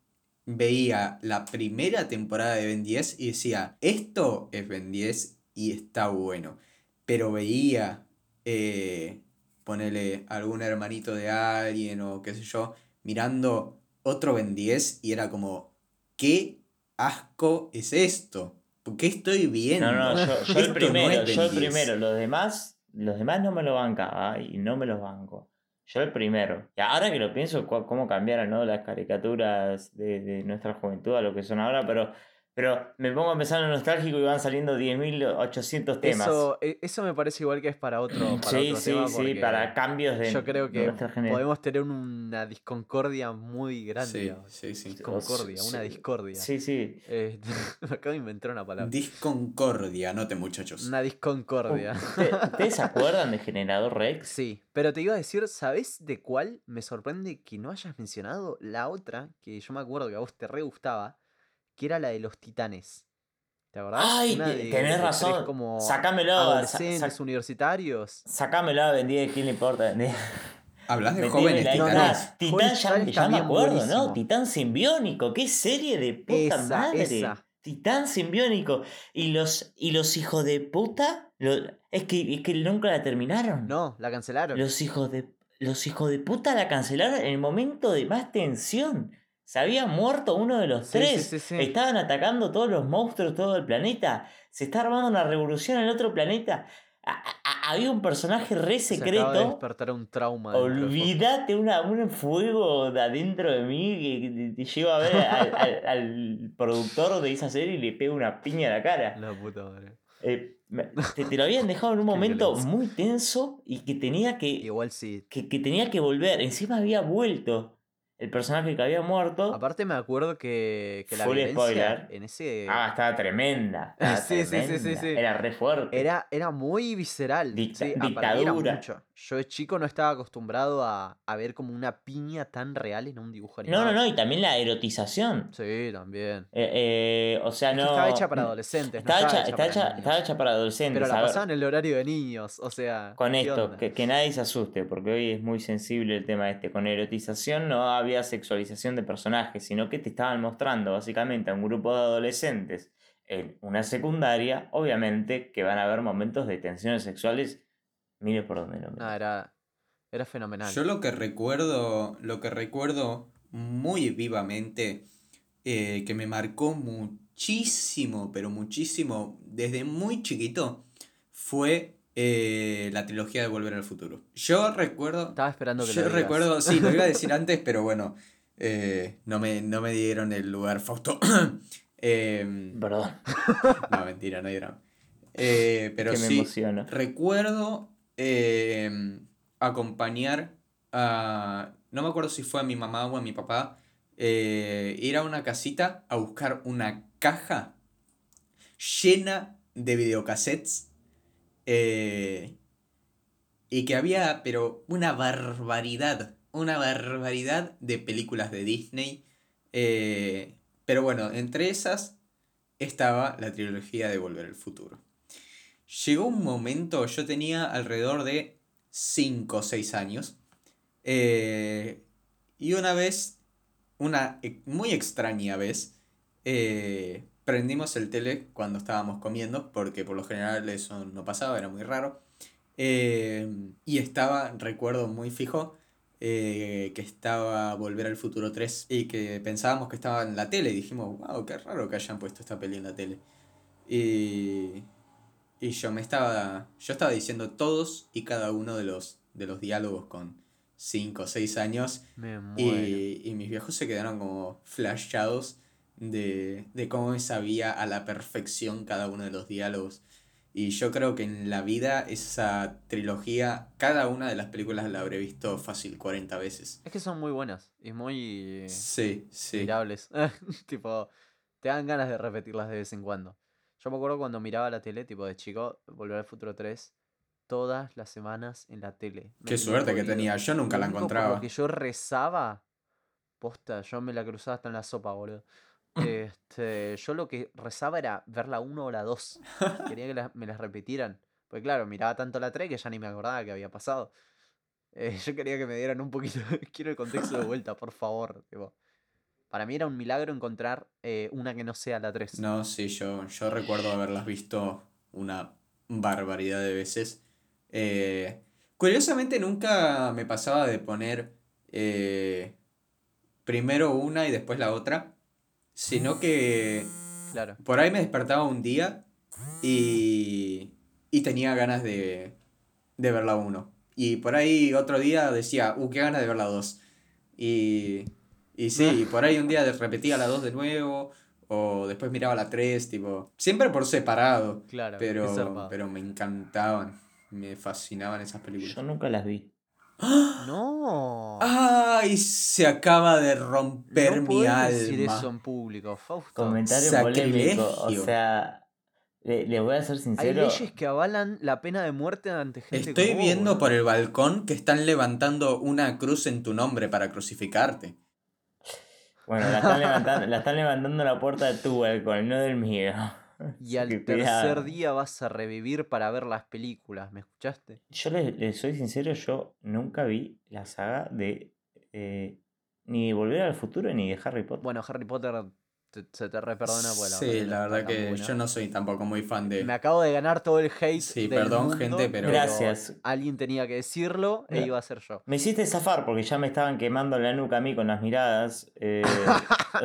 veía la primera temporada de Ben 10 y decía, esto es Ben 10 y está bueno. Pero veía, eh, ponele algún hermanito de alguien o qué sé yo, mirando otro Ben 10 y era como, ¿qué asco es esto? ¿Por qué estoy viendo? No, no, yo, el no primero, es yo el Ben 10. primero, los demás, los demás no me lo bancaba y no me los banco. Yo el primero. Y ahora que lo pienso, cómo cambiaron ¿no? las caricaturas de, de nuestra juventud a lo que son ahora, pero, pero me pongo a pensar en lo nostálgico y van saliendo 10.800 temas. Eso, e- eso me parece igual que es para otro, para sí, otro sí, tema. sí, para cambios de Yo creo que podemos tener una disconcordia muy grande. Sí, sí, sí. Disconcordia, Sí, una sí. discordia. Sí, sí. Eh, me acabo de inventar una palabra. Disconcordia, note muchachos. Una disconcordia. ¿Usted- ¿Ustedes se acuerdan de Generador Rex? Sí, pero te iba a decir, ¿sabes de cuál me sorprende que no hayas mencionado? La otra, que yo me acuerdo que a vos te re gustaba, que era la de los titanes. ¿Te acordás? Ay, Una te- de- tenés de tres razón. como Sacámelo, sa- adolescentes, sa- universitarios. Sacámelo a vendida, ¿quién le importa? Hablas de jóvenes la No, no, titanes. Titán, ya, Titanes ya me acuerdo, ¿no? Titán simbiónico, qué serie de puta Esa, madre. esa. Titán simbiónico. Y los, y los hijos de puta, lo- es, que, es que nunca la terminaron. No, la cancelaron. Los hijos de los hijos de puta la cancelaron en el momento de más tensión. Se había muerto uno de los Sí, tres. sí, sí. Estaban atacando todos los monstruos, todo el planeta. Se está armando una revolución en el otro planeta. A- a- había un personaje re Se acaba de secreto. despertar un trauma. Olvídate una, un fuego de adentro de mí que te, te lleva a ver al, al- al productor de esa serie y le pega una piña a la cara. La puta madre. Eh, te, te lo habían dejado en un momento muy tenso y que tenía que, Igual sí. que, que tenía que volver. Encima había vuelto el personaje que había muerto. Aparte me acuerdo que, que la Full violencia spoiler. en ese Ah, estaba tremenda. estaba Sí, sí, sí, sí, sí. Era re fuerte. era, era muy visceral. Dicta- sí, dictadura. mucho. Yo de chico no estaba acostumbrado a, a ver como una piña tan real en un dibujo no, animado. no, no. Y también la erotización. Sí, también. Eh, eh, o sea, Es no. estaba hecha para adolescentes. Estaba no hecha, estaba está hecha, para hecha- estaba hecha para adolescentes. Pero la pasaban en el horario de niños. O sea. Con ¿qué esto, que, que nadie se asuste, porque hoy es muy sensible el tema este. Con erotización no había sexualización de personajes, sino que te estaban mostrando básicamente a un grupo de adolescentes en una secundaria, obviamente que van a haber momentos de tensiones sexuales. Mire por dónde lo. No, era, era fenomenal. Yo lo que recuerdo, lo que recuerdo muy vivamente, eh, que me marcó muchísimo, pero muchísimo, desde muy chiquito, fue eh, la trilogía de Volver al Futuro. Yo recuerdo, Estaba esperando que yo lo digas. recuerdo, sí, lo iba a decir antes, pero bueno, eh, no, me, no me dieron el lugar, Fausto. Em, Perdón, no, mentira, no dieron. Eh, pero que me sí, emociono. Recuerdo eh, acompañar a. No me acuerdo si fue a mi mamá o a mi papá. eh, ir a una casita a buscar una caja llena de videocassettes. eh, y que había, pero una barbaridad. Una barbaridad de películas de Disney. eh, pero bueno, entre esas estaba la trilogía de Volver al Futuro. Llegó un momento, yo tenía alrededor de 5 o 6 años. eh, y una vez, una e- muy extraña vez, eh, prendimos el tele cuando estábamos comiendo, porque por lo general eso no pasaba, era muy raro. eh, y estaba, recuerdo muy fijo, que estaba Volver al Futuro 3 y que pensábamos que estaba en la tele. Dijimos, wow, qué raro que hayan puesto esta peli en la tele. Y, y yo me estaba, yo estaba diciendo todos y cada uno de los, de los diálogos con 5 o 6 años. Me muero. Y, y mis viejos se quedaron como flashados de, de cómo me sabía a la perfección cada uno de los diálogos. Y yo creo que en la vida esa trilogía, cada una de las películas la habré visto fácil 40 veces. Es que son muy buenas y muy Sí, sí. mirables. tipo, te dan ganas de repetirlas de vez en cuando. Yo me acuerdo cuando miraba la tele, tipo de chico, Volver al Futuro 3, todas las semanas en la tele. Qué me suerte que tenía, yo nunca la encontraba. Lo que yo rezaba, posta, yo me la cruzaba hasta en la sopa, boludo. Este, yo lo que rezaba era ver la 1 o la 2. Quería que la- me las repitieran. Porque claro, miraba tanto la 3 que ya ni me acordaba que había pasado. Eh, yo quería que me dieran un poquito. Quiero el contexto de vuelta, por favor. tipo. Para mí era un milagro encontrar eh, una que no sea la 3. No, sí, yo, yo recuerdo haberlas visto una barbaridad de veces. Eh, curiosamente nunca me pasaba de poner eh, primero una y después la otra, sino que Claro. por ahí me despertaba un día y, y tenía ganas de, de ver la uno. Y por ahí otro día decía, uh, qué ganas de ver la 2. Y, y sí, y por ahí un día repetía la 2 de nuevo, o después miraba la 3, tipo, siempre por separado. Claro, Pero, pero me encantaban, me fascinaban esas películas. Yo nunca las vi. No. ¡Ay! Se acaba de romper no mi alma. decir eso en público, Fausto. Comentario Sacrilegio. polémico. O sea, le, le voy a ser Hay sincero. leyes que avalan la pena de muerte ante gente Estoy como vos, viendo por el balcón que están levantando una cruz en tu nombre para crucificarte. Bueno, la están levantando, la están levantando la puerta de tu balcón, no del mío. Y al tercer cuidado. día vas a revivir para ver las películas, ¿me escuchaste? Yo le, le soy sincero, yo nunca vi la saga de eh, ni de Volver al Futuro ni de Harry Potter. Bueno, Harry Potter te- se te reperdona pues la sí, la verdad que buena. yo no soy tampoco muy fan de... Me acabo de ganar todo el hate Sí, del perdón, mundo, gente, pero- Gracias. Alguien tenía que decirlo e iba a ser yo. Me hiciste zafar porque ya me estaban quemando la nuca a mí con las miradas. eh,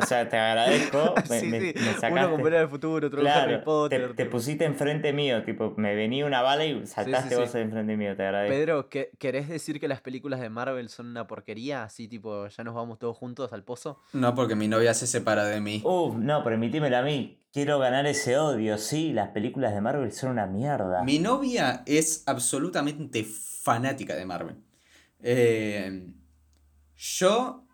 o sea, te agradezco. Me, sí, me- sí. me Uno sacaste. con Volver al Futuro, otro con Claro, Harry Potter. te, pusiste enfrente mío, tipo, me venía una bala y saltaste sí. vos enfrente mío, te agradezco. Pedro, ¿qué- ¿querés decir que las películas de Marvel son una porquería? Así tipo, ya nos vamos todos juntos al pozo. No, porque mi novia se separa de mí. Uf, no, permitímelo a mí. Quiero ganar ese odio, sí, las películas de Marvel son una mierda. Mi novia es absolutamente fanática de Marvel. Eh, yo...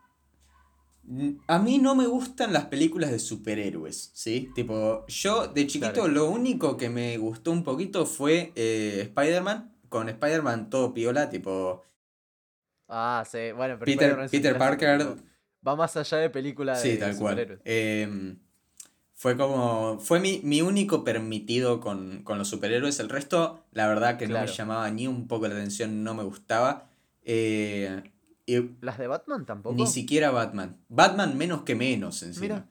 A mí no me gustan las películas de superhéroes, ¿sí? Tipo, yo de chiquito Claro. lo único que me gustó un poquito fue eh, Spider-Man. Con Spider-Man todo piola, tipo... Ah, sí, bueno, pero Peter, Parker tipo, Va más allá de películas de Sí, tal cual. superhéroes. Em, fue como. Fue mi, mi único permitido con, con los superhéroes. El resto, la verdad que no me llamaba ni un poco la atención, no me gustaba. Eh, y ¿Las de Batman tampoco? ni siquiera Batman. Batman menos que menos encima. Mira.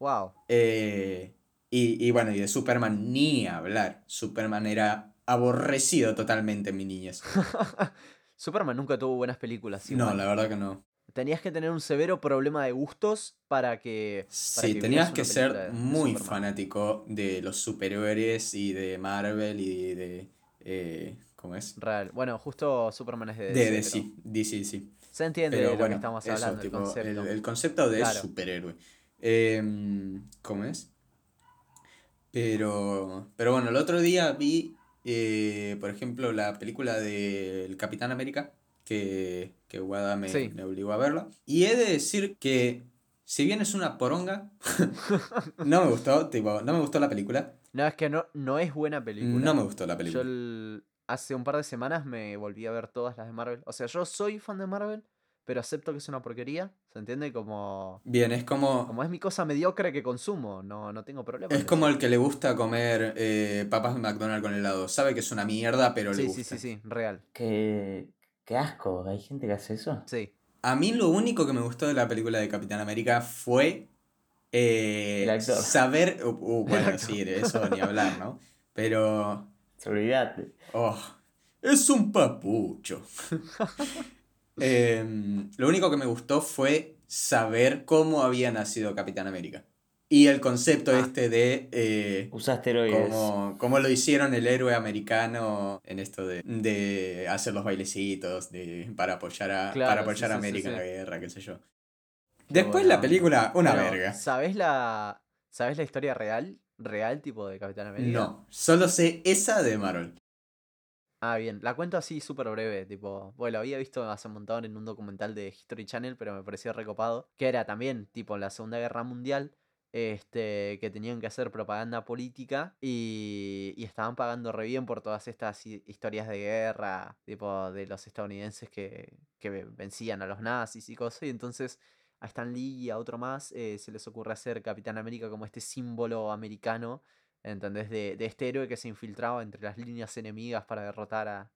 Wow. Eh, y, y bueno, y de Superman ni hablar. Superman era aborrecido totalmente en mi niñez. Superman nunca tuvo buenas películas. No, igual. la verdad que no. Tenías que tener un severo problema de gustos para que. para Sí, que tenías que ser de muy fanático de los superhéroes y de Marvel y de... eh, ¿Cómo es? Real. Bueno, justo Superman es de De DC. DC, DC, sí. Se entiende Pero de lo bueno, que estamos eso, hablando, tipo, el concepto. el, el concepto de Claro. superhéroe. Em, ¿Cómo es? Pero, pero bueno, el otro día vi, eh, por ejemplo, la película del Capitán América, que, que Wada me, Sí. me obligó a verla. Y he de decir que, si bien es una poronga, no me gustó, tipo, no me gustó la película. No, es que no, no es buena película. No me gustó la Yo película. el- hace un par de semanas me volví a ver todas las de Marvel. O sea, yo soy fan de Marvel, pero acepto que es una porquería. ¿Se entiende? Como, Bien, es como, como es mi cosa mediocre que consumo. No, no tengo problema. es como el que le gusta comer eh, papas de McDonald's con helado. Sabe que es una mierda, pero le gusta. sí, sí, sí, real. Qué, qué asco, ¿hay gente que hace eso? Sí. A mí lo único que me gustó de la película de Capitán América fue eh, El actor. saber... uh, uh, bueno, sí, de eso ni hablar, ¿no? Pero... Olvídate. Oh, es un papucho. Em, lo único que me gustó fue saber cómo había nacido Capitán América. Y el concepto Ah. este de... eh, Usa esteroides. Como, como lo hicieron el héroe americano en esto de, de hacer los bailecitos de, para apoyar a, Claro, para sí, apoyar a sí, sí, América en la guerra, qué sé yo. Después la película, una Bueno, verga. ¿Sabés la, ¿Sabés la historia real? ¿Real tipo de Capitán América? No, solo sé esa de Marvel. Ah, bien. La cuento así súper breve, tipo, bueno, había visto hace un montón en un documental de History Channel, pero me pareció recopado, que era también, tipo, en la Segunda Guerra Mundial, este, que tenían que hacer propaganda política y, y estaban pagando re bien por todas estas hi- historias de guerra, tipo, de los estadounidenses que, que ve- vencían a los nazis y cosas, y entonces a Stan Lee y a otro más eh, se les ocurre hacer Capitán América como este símbolo americano ¿entendés? De, de este héroe que se infiltraba entre las líneas enemigas para derrotar a,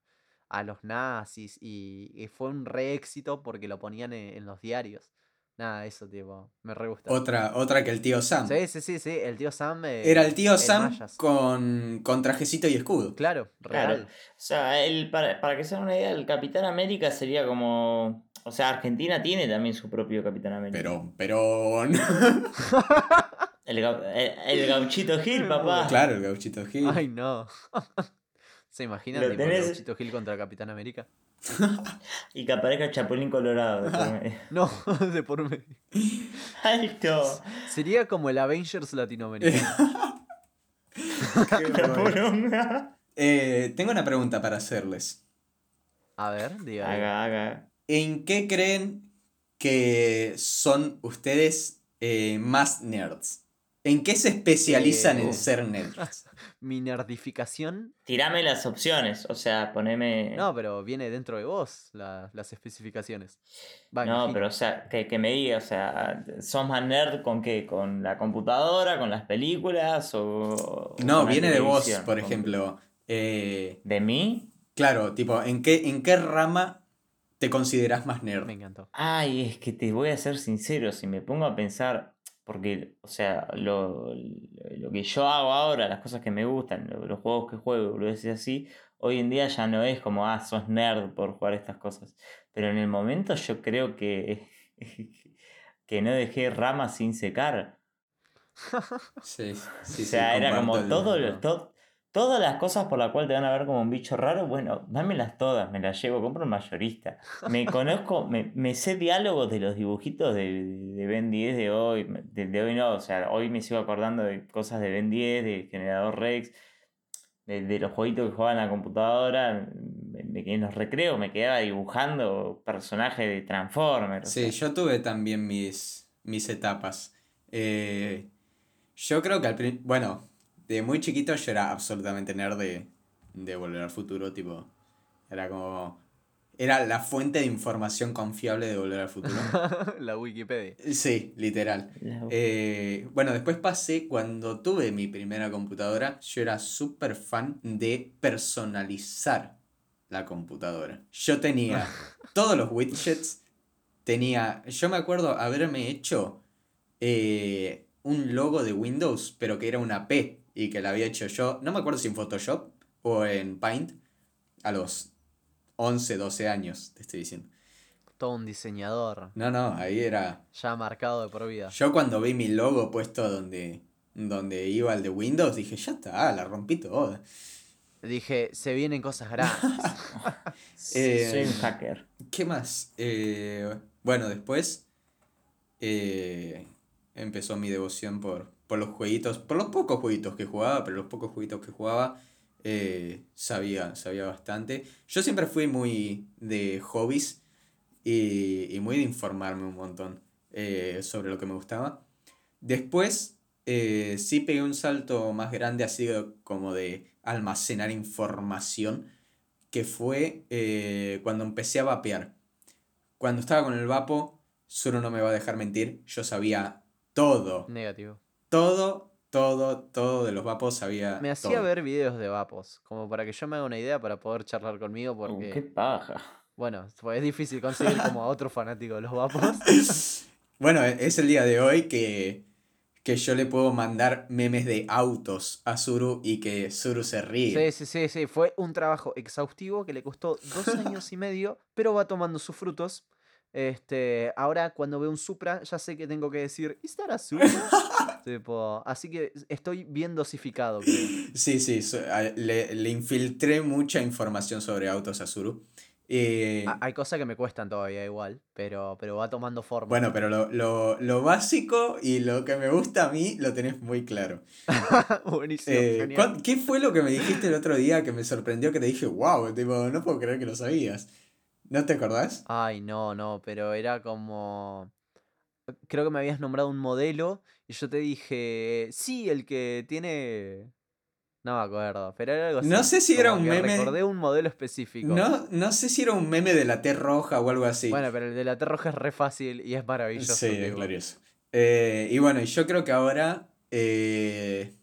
a los nazis y, fue un re éxito porque lo ponían en, en los diarios. Nada, eso, tipo, me re gusta. Otra, otra que el tío Sam. Sí, sí, sí, sí, el tío Sam. eh, Era el tío el Sam Mayas. con, con trajecito y escudo. Claro, Claro. real. O sea, el, para, para que se hagan una idea, el Capitán América sería como. O sea, Argentina tiene también su propio Capitán América. Pero, pero... El, gau- el, el gauchito Gil, papá. claro, el gauchito Gil. Ay, no. ¿Se imaginan? Tenés- Gauchito Gil contra Capitán América. Y que aparezca Chapulín Colorado. No, de por medio. ¡Alto! Sería como el Avengers latinoamericano. Eh, tengo una pregunta para hacerles. A ver, diga. Haga, haga. ¿En qué creen que son ustedes eh, más nerds? ¿En qué se especializan Eh, en ser nerds? Mi nerdificación. Tirame las opciones, o sea, poneme. No, pero viene dentro de vos la- las especificaciones. Va, No, pero o sea, que, que me diga, o sea, ¿sos más nerd con qué? ¿Con la computadora, con las películas o...? No, viene de vos, por ¿Con- ejemplo. Eh, ¿De mí? claro, tipo, ¿en qué, ¿en qué rama te consideras más nerd? Me encantó. Ay, es que te voy a ser sincero, si me pongo a pensar, porque, o sea, lo, lo que yo hago ahora, las cosas que me gustan, lo- los juegos que juego, lo decía así, hoy en día ya no es como, ah, sos nerd por jugar estas cosas. Pero en el momento yo creo que, que no dejé ramas sin secar. Sí, sí, o sea, sí, era como todo, lo- to- todas las cosas por las cuales te van a ver como un bicho raro, bueno, dámelas todas, me las llevo, compro un mayorista. Me conozco, me, me sé diálogos de los dibujitos de, de Ben 10 de hoy, de, de hoy no, o sea, hoy me sigo acordando de cosas de Ben 10, de Generador Rex, de, de los jueguitos que jugaba en la computadora, en los recreos me quedaba dibujando personajes de Transformers. o Sí, sea, yo tuve también mis, mis etapas. Eh, yo creo que al principio, bueno, de muy chiquito yo era absolutamente nerd de, de Volver al Futuro, tipo, era como, era la fuente de información confiable de Volver al Futuro. la Wikipedia. Sí, literal. Eh, bueno, después pasé, cuando tuve mi primera computadora, yo era súper fan de personalizar la computadora. Yo tenía todos los widgets, tenía, yo me acuerdo haberme hecho eh, un logo de Windows, pero que era una P y que la había hecho yo, no me acuerdo si en Photoshop o en Paint, a los 11, 12 años, te estoy diciendo. Todo un diseñador. No, no, ahí era... Ya marcado de por vida. Yo cuando vi mi logo puesto donde, donde iba el de Windows, dije, ya está, la rompí toda. Dije, se vienen cosas grandes. Eh, Soy un hacker. ¿Qué más? Eh, bueno, después eh, empezó mi devoción por, por los jueguitos, por los pocos jueguitos que jugaba, pero los pocos jueguitos que jugaba eh, sabía, sabía bastante. Yo siempre fui muy de hobbies y, y muy de informarme un montón eh, sobre lo que me gustaba. Después eh, sí pegué un salto más grande, así como de almacenar información, que fue eh, cuando empecé a vapear. Cuando estaba con el vapo, Zuru no me va a dejar mentir, yo sabía todo, Negativo. Todo, todo, todo de los vapos sabía. Me hacía todo. ver videos de vapos, como para que yo me haga una idea para poder charlar conmigo, Uh, porque, qué paja. bueno, pues es difícil conseguir como a otro fanático de los vapos. Bueno, e- es el día de hoy que, que yo le puedo mandar memes de autos a Zuru y que Zuru se ríe. Sí, sí, sí, sí, fue un trabajo exhaustivo que le costó dos años y medio, pero va tomando sus frutos. Este, ahora cuando veo un Supra, ya sé que tengo que decir, ¿is that a Supra? Tipo, así que estoy bien dosificado, creo. Sí, sí, so- a- le, le infiltré mucha información sobre autos a Zuru. Eh, Ah, Hay cosas que me cuestan todavía igual, pero, pero va tomando forma. bueno, pero lo, lo, lo básico y lo que me gusta a mí lo tenés muy claro. Buenísimo, Eh, genial. ¿cuán- ¿Qué fue lo que me dijiste el otro día que me sorprendió que te dije, wow, tipo, no puedo creer que lo sabías? ¿No te acordás? Ay, no, no, pero era como... Creo que me habías nombrado un modelo y yo te dije, sí, el que tiene... No me acuerdo, pero era algo así. No sé si era un meme- Recordé un modelo específico. No, no sé si era un meme de la T roja o algo así. Bueno, pero el de la T roja es re fácil y es maravilloso. Sí, es glorioso. Eh, y bueno, yo creo que ahora eh,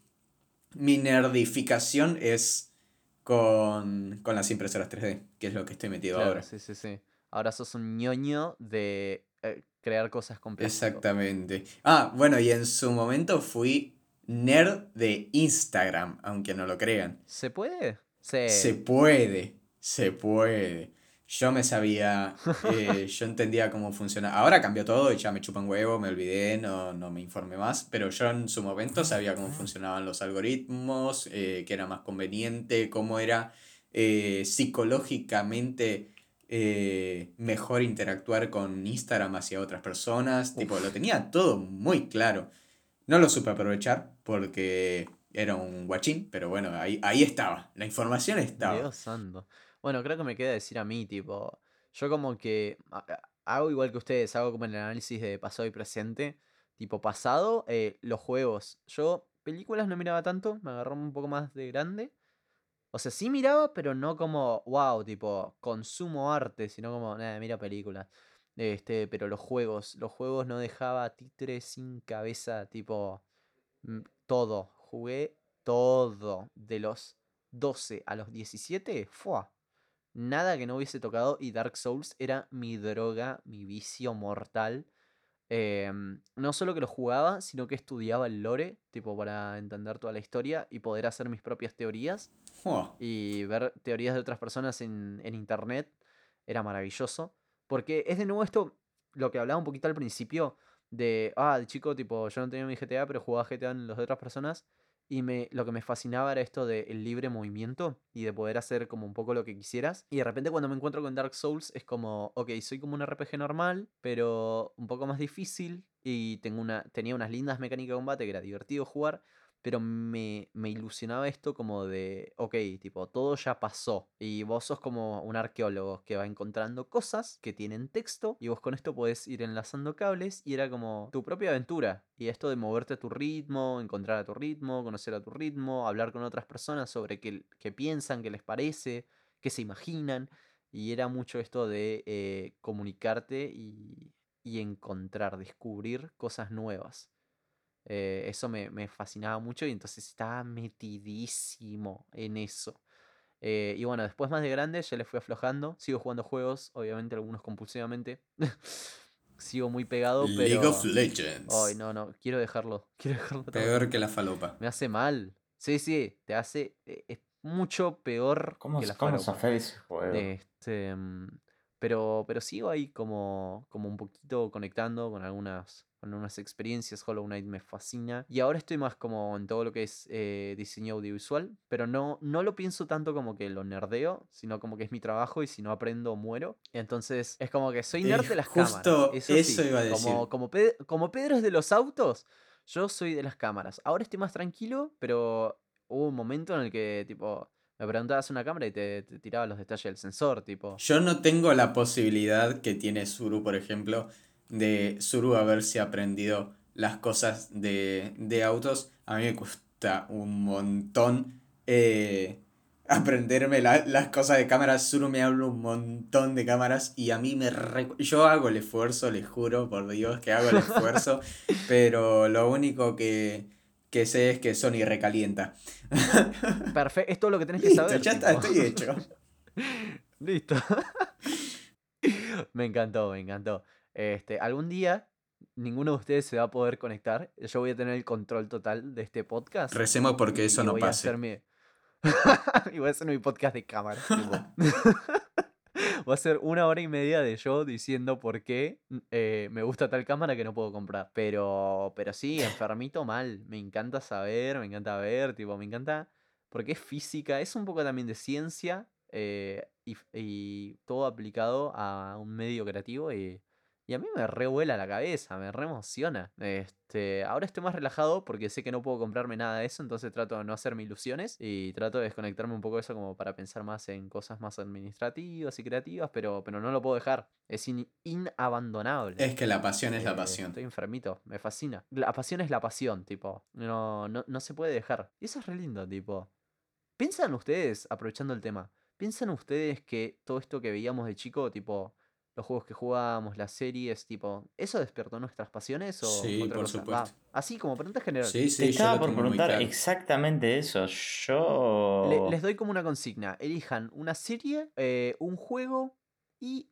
mi nerdificación es con, con las impresoras 3D, que es lo que estoy metido Claro, ahora. sí, sí, sí. Ahora sos un ñoño de eh, crear cosas con plástico. Exactamente. Ah, bueno, y en su momento fui nerd de Instagram, aunque no lo crean. ¿Se puede? Sí. Se puede, se puede. Yo me sabía, eh, yo entendía cómo funcionaba. Ahora cambió todo y ya me chupan huevo, me olvidé, no, no me informé más, pero yo en su momento sabía cómo funcionaban los algoritmos, eh, qué era más conveniente, cómo era eh, psicológicamente eh, mejor interactuar con Instagram hacia otras personas. Tipo, lo tenía todo muy claro. No lo supe aprovechar porque era un guachín, pero bueno, ahí, ahí estaba. La información estaba. Dios santo. Bueno, creo que me queda decir a mí, tipo, yo como que hago igual que ustedes, hago como el análisis de pasado y presente. Tipo, pasado, eh, los juegos. Yo películas no miraba tanto, me agarró un poco más de grande. O sea, sí miraba, pero no como, wow, tipo, consumo arte, sino como, nada, mira películas. Este, pero los juegos, los juegos no dejaba títere sin cabeza, tipo, mm, todo. Jugué todo. De los 12 a los 17, ¡fua! Nada que no hubiese tocado y Dark Souls era mi droga, mi vicio mortal. Em, no solo que lo jugaba, sino que estudiaba el lore, tipo para entender toda la historia y poder hacer mis propias teorías Oh, y ver teorías de otras personas en, en internet era maravilloso. Porque es de nuevo esto, lo que hablaba un poquito al principio, de, ah, chico, tipo, yo no tenía mi GTA, pero jugaba GTA en los de otras personas. Y me, lo que me fascinaba era esto del libre movimiento y de poder hacer como un poco lo que quisieras. Y de repente cuando me encuentro con Dark Souls es como, ok, soy como un RPG normal, pero un poco más difícil. Y tengo una, tenía unas lindas mecánicas de combate que era divertido jugar pero me, me ilusionaba esto como de, ok, tipo, todo ya pasó. Y vos sos como un arqueólogo que va encontrando cosas que tienen texto y vos con esto podés ir enlazando cables y era como tu propia aventura. Y esto de moverte a tu ritmo, encontrar a tu ritmo, conocer a tu ritmo, hablar con otras personas sobre qué, qué piensan, qué les parece, qué se imaginan. Y era mucho esto de eh, comunicarte y, y encontrar, descubrir cosas nuevas. Eh, eso me, me fascinaba mucho y entonces estaba metidísimo en eso. Eh, y bueno, después más de grande ya le fui aflojando. Sigo jugando juegos, obviamente algunos compulsivamente. Sigo muy pegado, pero... League of Legends. Ay, no, no, quiero dejarlo. Quiero dejarlo. Peor que la falopa. Me hace mal. Sí, sí, te hace... Es mucho peor ¿Cómo, que la cómo falopa. zafar ese juego? Este, mm, pero, pero sigo ahí como, como un poquito conectando con algunas, con unas experiencias. Hollow Knight me fascina. Y ahora estoy más como en todo lo que es eh, diseño audiovisual. Pero no, no lo pienso tanto como que lo nerdeo, sino como que es mi trabajo y si no aprendo muero. Entonces es como que soy nerd de las justo cámaras. eso sí, iba a decir. Como, como, Pe- como Pedro es de los autos, yo soy de las cámaras. Ahora estoy más tranquilo, pero hubo un momento en el que tipo... Me preguntabas una cámara y te, te tiraba los detalles del sensor, tipo. Yo no tengo la posibilidad que tiene Suru, por ejemplo, de Suru haberse aprendido las cosas de, de autos. A mí me cuesta un montón eh, aprenderme la- las cosas de cámaras. Suru me habla un montón de cámaras y a mí me... re- Yo hago el esfuerzo, les juro, por Dios, que hago el esfuerzo, pero lo único que, que sé es que Sony recalienta. Perfecto, es todo lo que tenés que saber. ya está, tipo. estoy hecho. Listo. me encantó, me encantó. Este, algún día ninguno de ustedes se va a poder conectar. Yo voy a tener el control total de este podcast. Recemos porque eso y no voy a pase. hacer mi- y voy a hacer mi podcast de cámara. Voy a hacer una hora y media de yo diciendo por qué eh, me gusta tal cámara que no puedo comprar. Pero, pero sí, enfermito mal. Me encanta saber, me encanta ver, tipo, me encanta. Porque es física, es un poco también de ciencia eh, y, y todo aplicado a un medio creativo y, y a mí me revuela la cabeza, me re emociona. Este, ahora estoy más relajado porque sé que no puedo comprarme nada de eso, entonces trato de no hacerme ilusiones y trato de desconectarme un poco de eso como para pensar más en cosas más administrativas y creativas, pero, pero no lo puedo dejar. Es in- inabandonable. Es que la pasión es la Eh, pasión. Estoy enfermito, me fascina. La pasión es la pasión, tipo. No, no, no se puede dejar. Y eso es re lindo, tipo. ¿Piensan ustedes, aprovechando el tema, piensan ustedes que todo esto que veíamos de chico, tipo, los juegos que jugábamos, las series, tipo, ¿eso despertó nuestras pasiones o Sí, otra por cosa? supuesto. Va, así como pregunta general. Sí, sí, estaba por preguntar claro. exactamente eso. Yo. Le- les doy como una consigna. Elijan una serie, eh, un juego y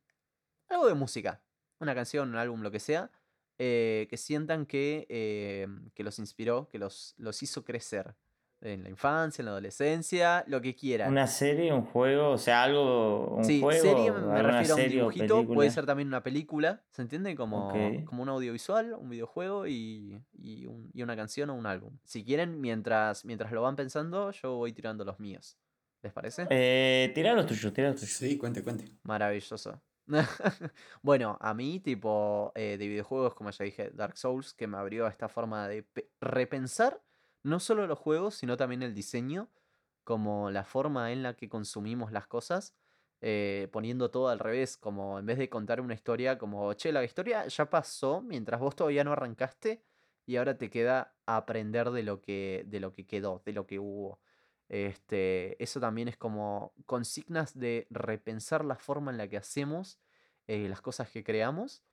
algo de música. Una canción, un álbum, lo que sea. eh, que sientan que, eh, que los inspiró, que los, los hizo crecer. En la infancia, en la adolescencia, lo que quieran. Una serie, un juego, o sea, algo. Un Sí, juego, serie me refiero a un dibujito, puede ser también una película, ¿se entiende? Como, como un audiovisual, un videojuego y, y, un- y una canción o un álbum. Si quieren, mientras, mientras lo van pensando, yo voy tirando los míos. ¿Les parece? Eh, tirá los tuyos, tirá los tuyos. Sí, cuente, cuente. Maravilloso. bueno, a mí, tipo, eh, de videojuegos, como ya dije, Dark Souls, que me abrió esta forma de repensar no solo los juegos, sino también el diseño, como la forma en la que consumimos las cosas, eh, poniendo todo al revés, como en vez de contar una historia, como, che, la historia ya pasó mientras vos todavía no arrancaste y ahora te queda aprender de lo que, de lo que quedó, de lo que hubo. Este, eso también es como consignas de repensar la forma en la que hacemos eh, las cosas que creamos.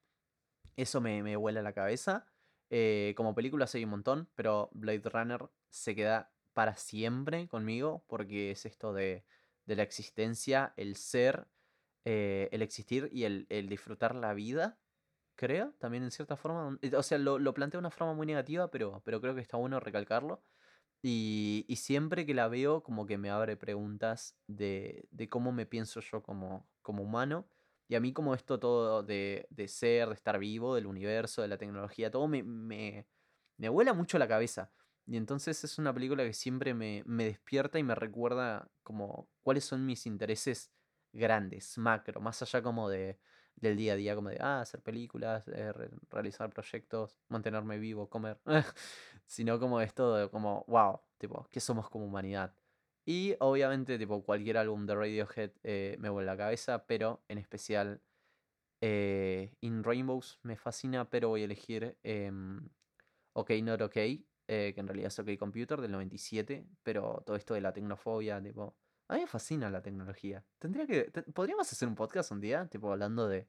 Eso me, me vuela la cabeza. Eh, como película hay un montón, pero Blade Runner se queda para siempre conmigo porque es esto de, la existencia, el ser, eh, el existir y el, disfrutar la vida, creo, también en cierta forma. O sea, lo, lo planteo de una forma muy negativa, pero, pero creo que está bueno recalcarlo. Y, siempre que la veo, como que me abre preguntas de, cómo me pienso yo como, como humano. Y a mí como esto todo de, ser, de estar vivo, del universo, de la tecnología, todo me, me, me vuela mucho la cabeza. Y entonces es una película que siempre me, me despierta y me recuerda como cuáles son mis intereses grandes, macro, más allá como de, del día a día, como de, ah, hacer películas, eh, realizar proyectos, mantenerme vivo, comer, sino como esto de como, wow, tipo, ¿qué somos como humanidad? Y obviamente, tipo, cualquier álbum de Radiohead eh, me vuelve la cabeza, pero en especial eh, In Rainbows me fascina, pero voy a elegir em, OK Not OK, que en realidad es OK Computer del 97, pero todo esto de la tecnofobia, tipo, a mí me fascina la tecnología. Tendría que. ¿Podríamos hacer un podcast un día? Tipo hablando de,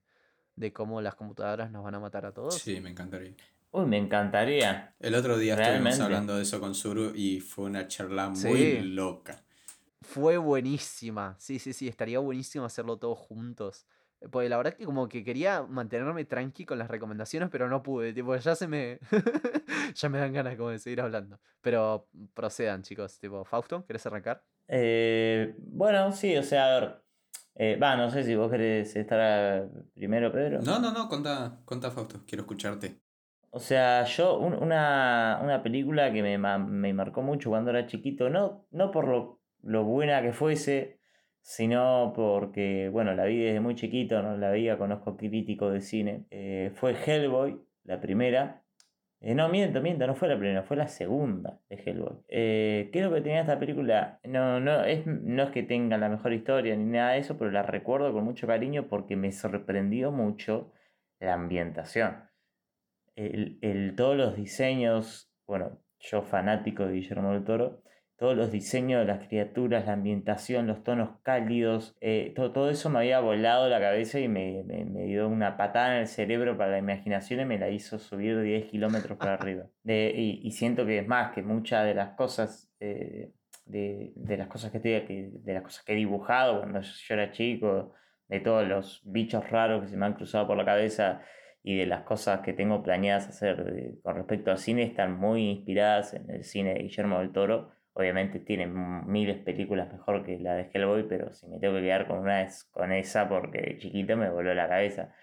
de cómo las computadoras nos van a matar a todos. Sí, me encantaría. Uy, me encantaría. El otro día estuvimos hablando de eso con Suru y fue una charla muy loca. Fue buenísima. Sí, sí, sí. Estaría buenísimo hacerlo todos juntos. Porque la verdad es que como que quería mantenerme tranqui con las recomendaciones, pero no pude. Tipo, ya se me. ya me dan ganas como de seguir hablando. Pero procedan, chicos. Tipo, Fausto, ¿querés arrancar? Eh, bueno, sí, o sea, a ver. Eh, va, no sé si vos querés estar primero, Pedro. No, no, no, conta, conta Fausto, quiero escucharte. O sea, yo, una, película que me, me, marcó mucho cuando era chiquito, no, no por lo, lo, buena que fuese, sino porque, bueno, la vi desde muy chiquito, no la veía, conozco crítico de cine, eh, fue Hellboy, la primera, eh, no, miento, miento, no fue la primera, fue la segunda de Hellboy. Eh, creo que tenía esta película, no, no, es, no es que tenga la mejor historia ni nada de eso, pero la recuerdo con mucho cariño porque me sorprendió mucho la ambientación. El, el, todos los diseños, bueno, yo fanático de Guillermo del Toro, todos los diseños de las criaturas, la ambientación, los tonos cálidos, eh, todo, todo, eso me había volado la cabeza y me, dio una patada en el cerebro para la imaginación y me la hizo subir 10 kilómetros para arriba. y, siento que es más, que muchas de las cosas, eh, de, las cosas que estoy, de las cosas que he dibujado cuando yo era chico, de todos los bichos raros que se me han cruzado por la cabeza y de las cosas que tengo planeadas hacer con respecto al cine, están muy inspiradas en el cine de Guillermo del Toro Obviamente tiene miles de películas mejor que la de Hellboy, pero si me tengo que quedar con una es con esa porque de chiquito me voló la cabeza.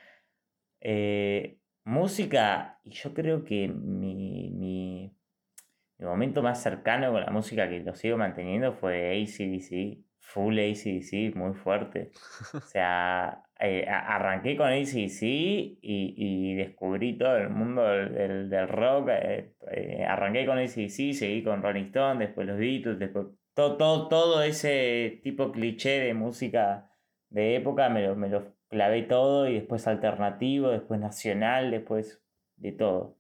Eh, música, y yo creo que mi, mi, mi, momento más cercano con la música que lo sigo manteniendo fue ACDC, full ACDC, muy fuerte. O sea, eh, arranqué con ACDC y, y descubrí todo el mundo del, del, rock. Eh, eh, arranqué con ACDC, seguí con Rolling Stone, después los Beatles, después todo, todo, todo ese tipo cliché de música de época me lo, me lo clavé todo y después alternativo, después nacional, después de todo.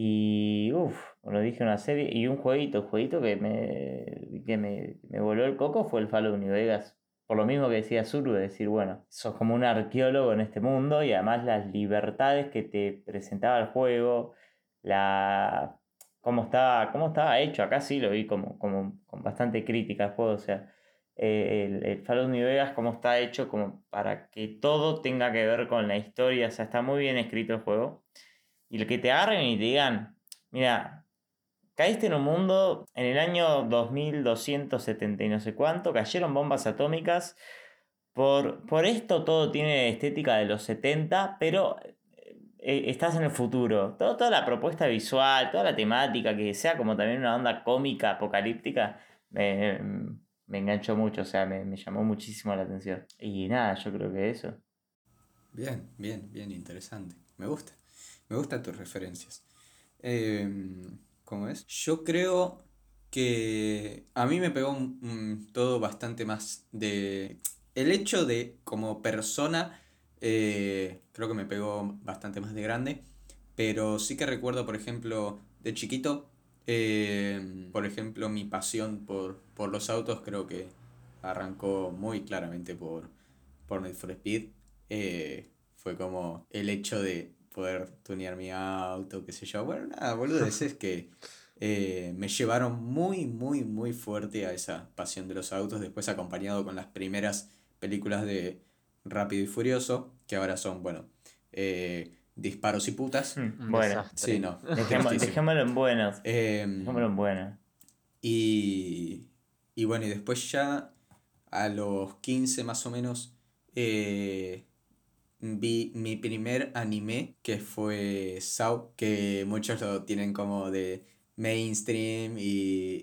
Y uff, lo dije una serie y un jueguito, un jueguito que me, que me, me voló el coco fue el Fallout New Vegas. Por lo mismo que decía Zuru, de decir, bueno, sos como un arqueólogo en este mundo y además las libertades que te presentaba el juego, la cómo estaba, cómo estaba hecho, acá sí lo vi como, como con bastante crítica al juego, o sea, eh, el, el, Fallout New Vegas cómo está hecho como para que todo tenga que ver con la historia, o sea, está muy bien escrito el juego. Y el que te agarren y te digan, mira, Caíste en un mundo en el año 2270 y no sé cuánto, cayeron bombas atómicas. Por, por esto todo tiene estética de los 70, pero eh, estás en el futuro. toda la propuesta visual, toda la temática, que sea como también una onda cómica, apocalíptica, me, me enganchó mucho, o sea, me, me llamó muchísimo la atención. Y nada, yo creo que eso. Bien, bien, bien interesante. Me gusta. Me gustan tus referencias. Em, ¿Cómo es? Yo creo que a mí me pegó todo bastante más de... El hecho de, como persona, eh, creo que me pegó bastante más de grande, pero sí que recuerdo, por ejemplo, de chiquito, em, por ejemplo, mi pasión por, por los autos creo que arrancó muy claramente por, por Need for Speed. Eh, fue como el hecho de poder tunear mi auto, qué sé yo. Bueno, nada, boludeces que eh, me llevaron muy, muy, muy fuerte a esa pasión de los autos. Después acompañado con las primeras películas de Rápido y Furioso, que ahora son, bueno, eh, disparos y putas. Un Bueno. Sí, no. dejémoslo, en buenos. Em, Dejémoslo en buenos. y, y bueno, y después ya a los 15 más o menos eh, vi mi primer anime que fue Sao, que muchos lo tienen como de mainstream y,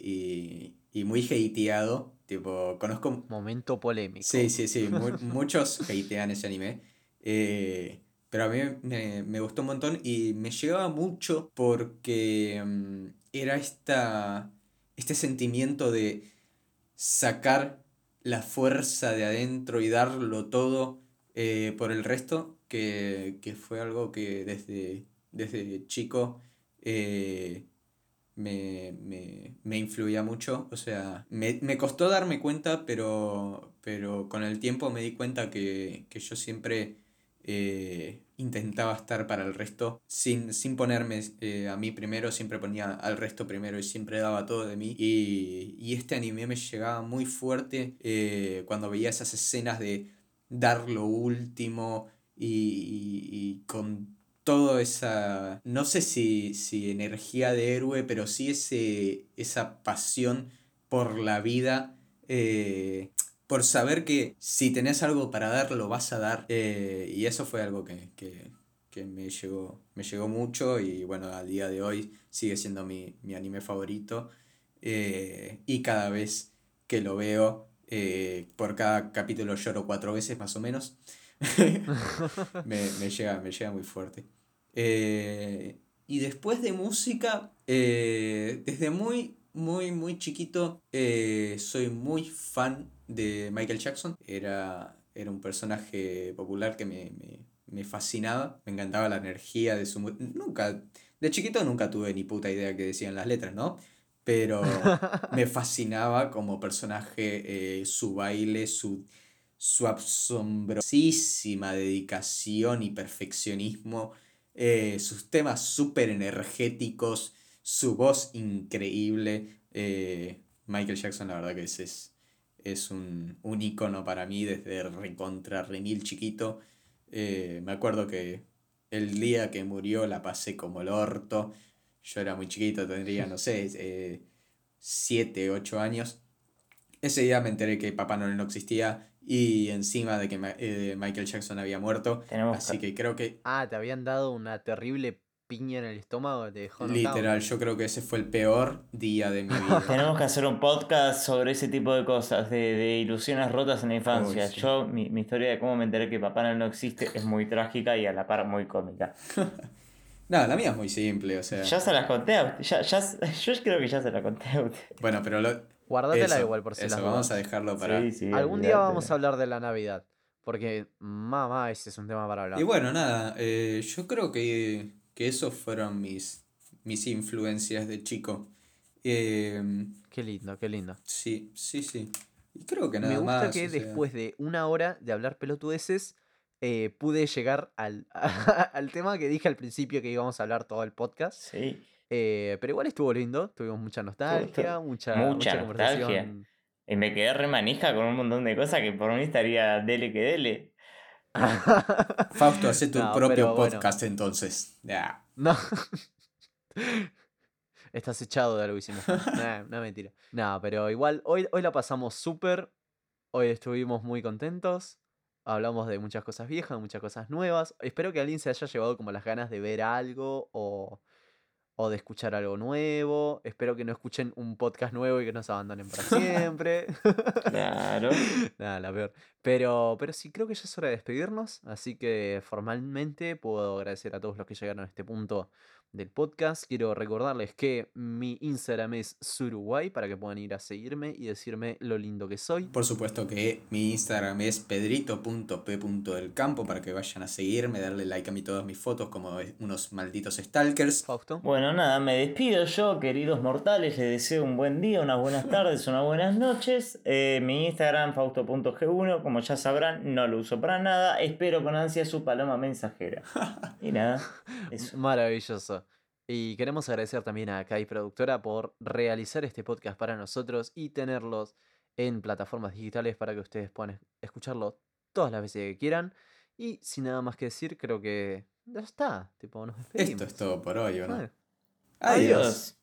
y, y muy hateado. Tipo, conozco Momento polémico. Sí, sí, sí, mu- muchos hatean ese anime. eh, pero a mí me, me gustó un montón y me llegaba mucho porque mm, era esta, este sentimiento de sacar la fuerza de adentro y darlo todo eh, por el resto, que, que fue algo que desde, desde chico eh, me, me, me influía mucho. O sea, me, me costó darme cuenta, pero, pero con el tiempo me di cuenta que, que yo siempre eh, intentaba estar para el resto sin, sin ponerme a mí primero, siempre ponía al resto primero y siempre daba todo de mí. Y, y este anime me llegaba muy fuerte cuando veía esas escenas de dar lo último y, y- con toda esa, no sé si, si energía de héroe, pero sí ese, esa pasión por la vida, eh, por saber que si tenés algo para dar, lo vas a dar. eh, y eso fue algo que, que- que me llegó, me llegó mucho y bueno, al día de hoy sigue siendo mi, mi anime favorito. eh, y cada vez que lo veo, eh, por cada capítulo lloro cuatro veces más o menos. me, me llega, me llega muy fuerte. Eh, y después de música, eh, desde muy, muy, muy chiquito, soy muy fan de Michael Jackson. Era, era un personaje popular que me, me, me fascinaba. Me encantaba la energía de su... Nunca, de chiquito nunca tuve ni puta idea que decían las letras, ¿no? Pero me fascinaba como personaje, eh, su baile, su, su asombrosísima dedicación y perfeccionismo, eh, sus temas súper energéticos, su voz increíble. eh, Michael Jackson, la verdad que es, es, es un, un ícono para mí desde recontra remil chiquito. Me acuerdo que el día que murió la pasé como el orto. Yo era muy chiquito, tendría, no sé, eh, 7, 8 años. Ese día me enteré que Papá Noel no existía y encima de que Ma- eh, Michael Jackson había muerto. Tenemos Así que- que creo que, Ah, te habían dado una terrible piña en el estómago, te dejó literal, yo creo que ese fue el peor día de mi vida. Tenemos que hacer un podcast sobre ese tipo de cosas, de, de ilusiones rotas en la infancia. Uy, sí. Yo, mi, mi historia de cómo me enteré que Papá Noel no existe es muy trágica y a la par muy cómica. No, la mía es muy simple, o sea. Ya se las conté a usted, ya, ya, yo creo que ya se las conté a usted. Bueno, pero lo, Guárdatela eso, igual por si eso, las vamos dudas. a dejarlo para. Sí, sí, Algún día vamos a hablar de la Navidad. Porque, mamá, ese es un tema para hablar. Y bueno, nada, eh, yo creo que, que esos fueron mis, mis influencias de chico. Eh, Qué lindo, qué lindo. sí, sí, sí. Y creo que nada Me gusta más. que sea, después de una hora de hablar pelotudeces, eh, pude llegar al, al tema que dije al principio que íbamos a hablar todo el podcast. Sí. Eh, pero igual estuvo lindo, tuvimos mucha nostalgia, mucha, mucha mucha nostalgia. conversación. Y me quedé re manija con un montón de cosas que por mí estaría dele que dele. Fausto, hace tu No, propio bueno. podcast entonces. Ya. No. Estás echado de algo hicimos. Nah, no mentira. No, pero igual, hoy, hoy la pasamos súper. Hoy estuvimos muy contentos. Hablamos de muchas cosas viejas, muchas cosas nuevas. Espero que alguien se haya llevado como las ganas de ver algo o, o de escuchar algo nuevo. Espero que no escuchen un podcast nuevo y que nos abandonen para siempre. Claro. Nada, la peor. Pero, pero sí, creo que ya es hora de despedirnos. Así que formalmente puedo agradecer a todos los que llegaron a este punto del podcast. Quiero recordarles que mi Instagram es Suruguay para que puedan ir a seguirme y decirme lo lindo que soy. Por supuesto que mi Instagram es pedrito.p.delcampo para que vayan a seguirme, darle like a mí todas mis fotos como unos malditos stalkers. Fausto. Bueno, nada, me despido yo, queridos mortales. Les deseo un buen día, unas buenas tardes, unas buenas noches. Eh, mi Instagram, fausto.g1, como ya sabrán, no lo uso para nada. Espero con ansia su paloma mensajera. Y nada, eso. Maravilloso. Y queremos agradecer también a Kai Productora por realizar este podcast para nosotros y tenerlos en plataformas digitales para que ustedes puedan es- escucharlo todas las veces que quieran. Y sin nada más que decir, creo que ya está. Tipo, nos despedimos. Esto es todo por hoy, ¿o no? Bueno, Adiós. Adiós.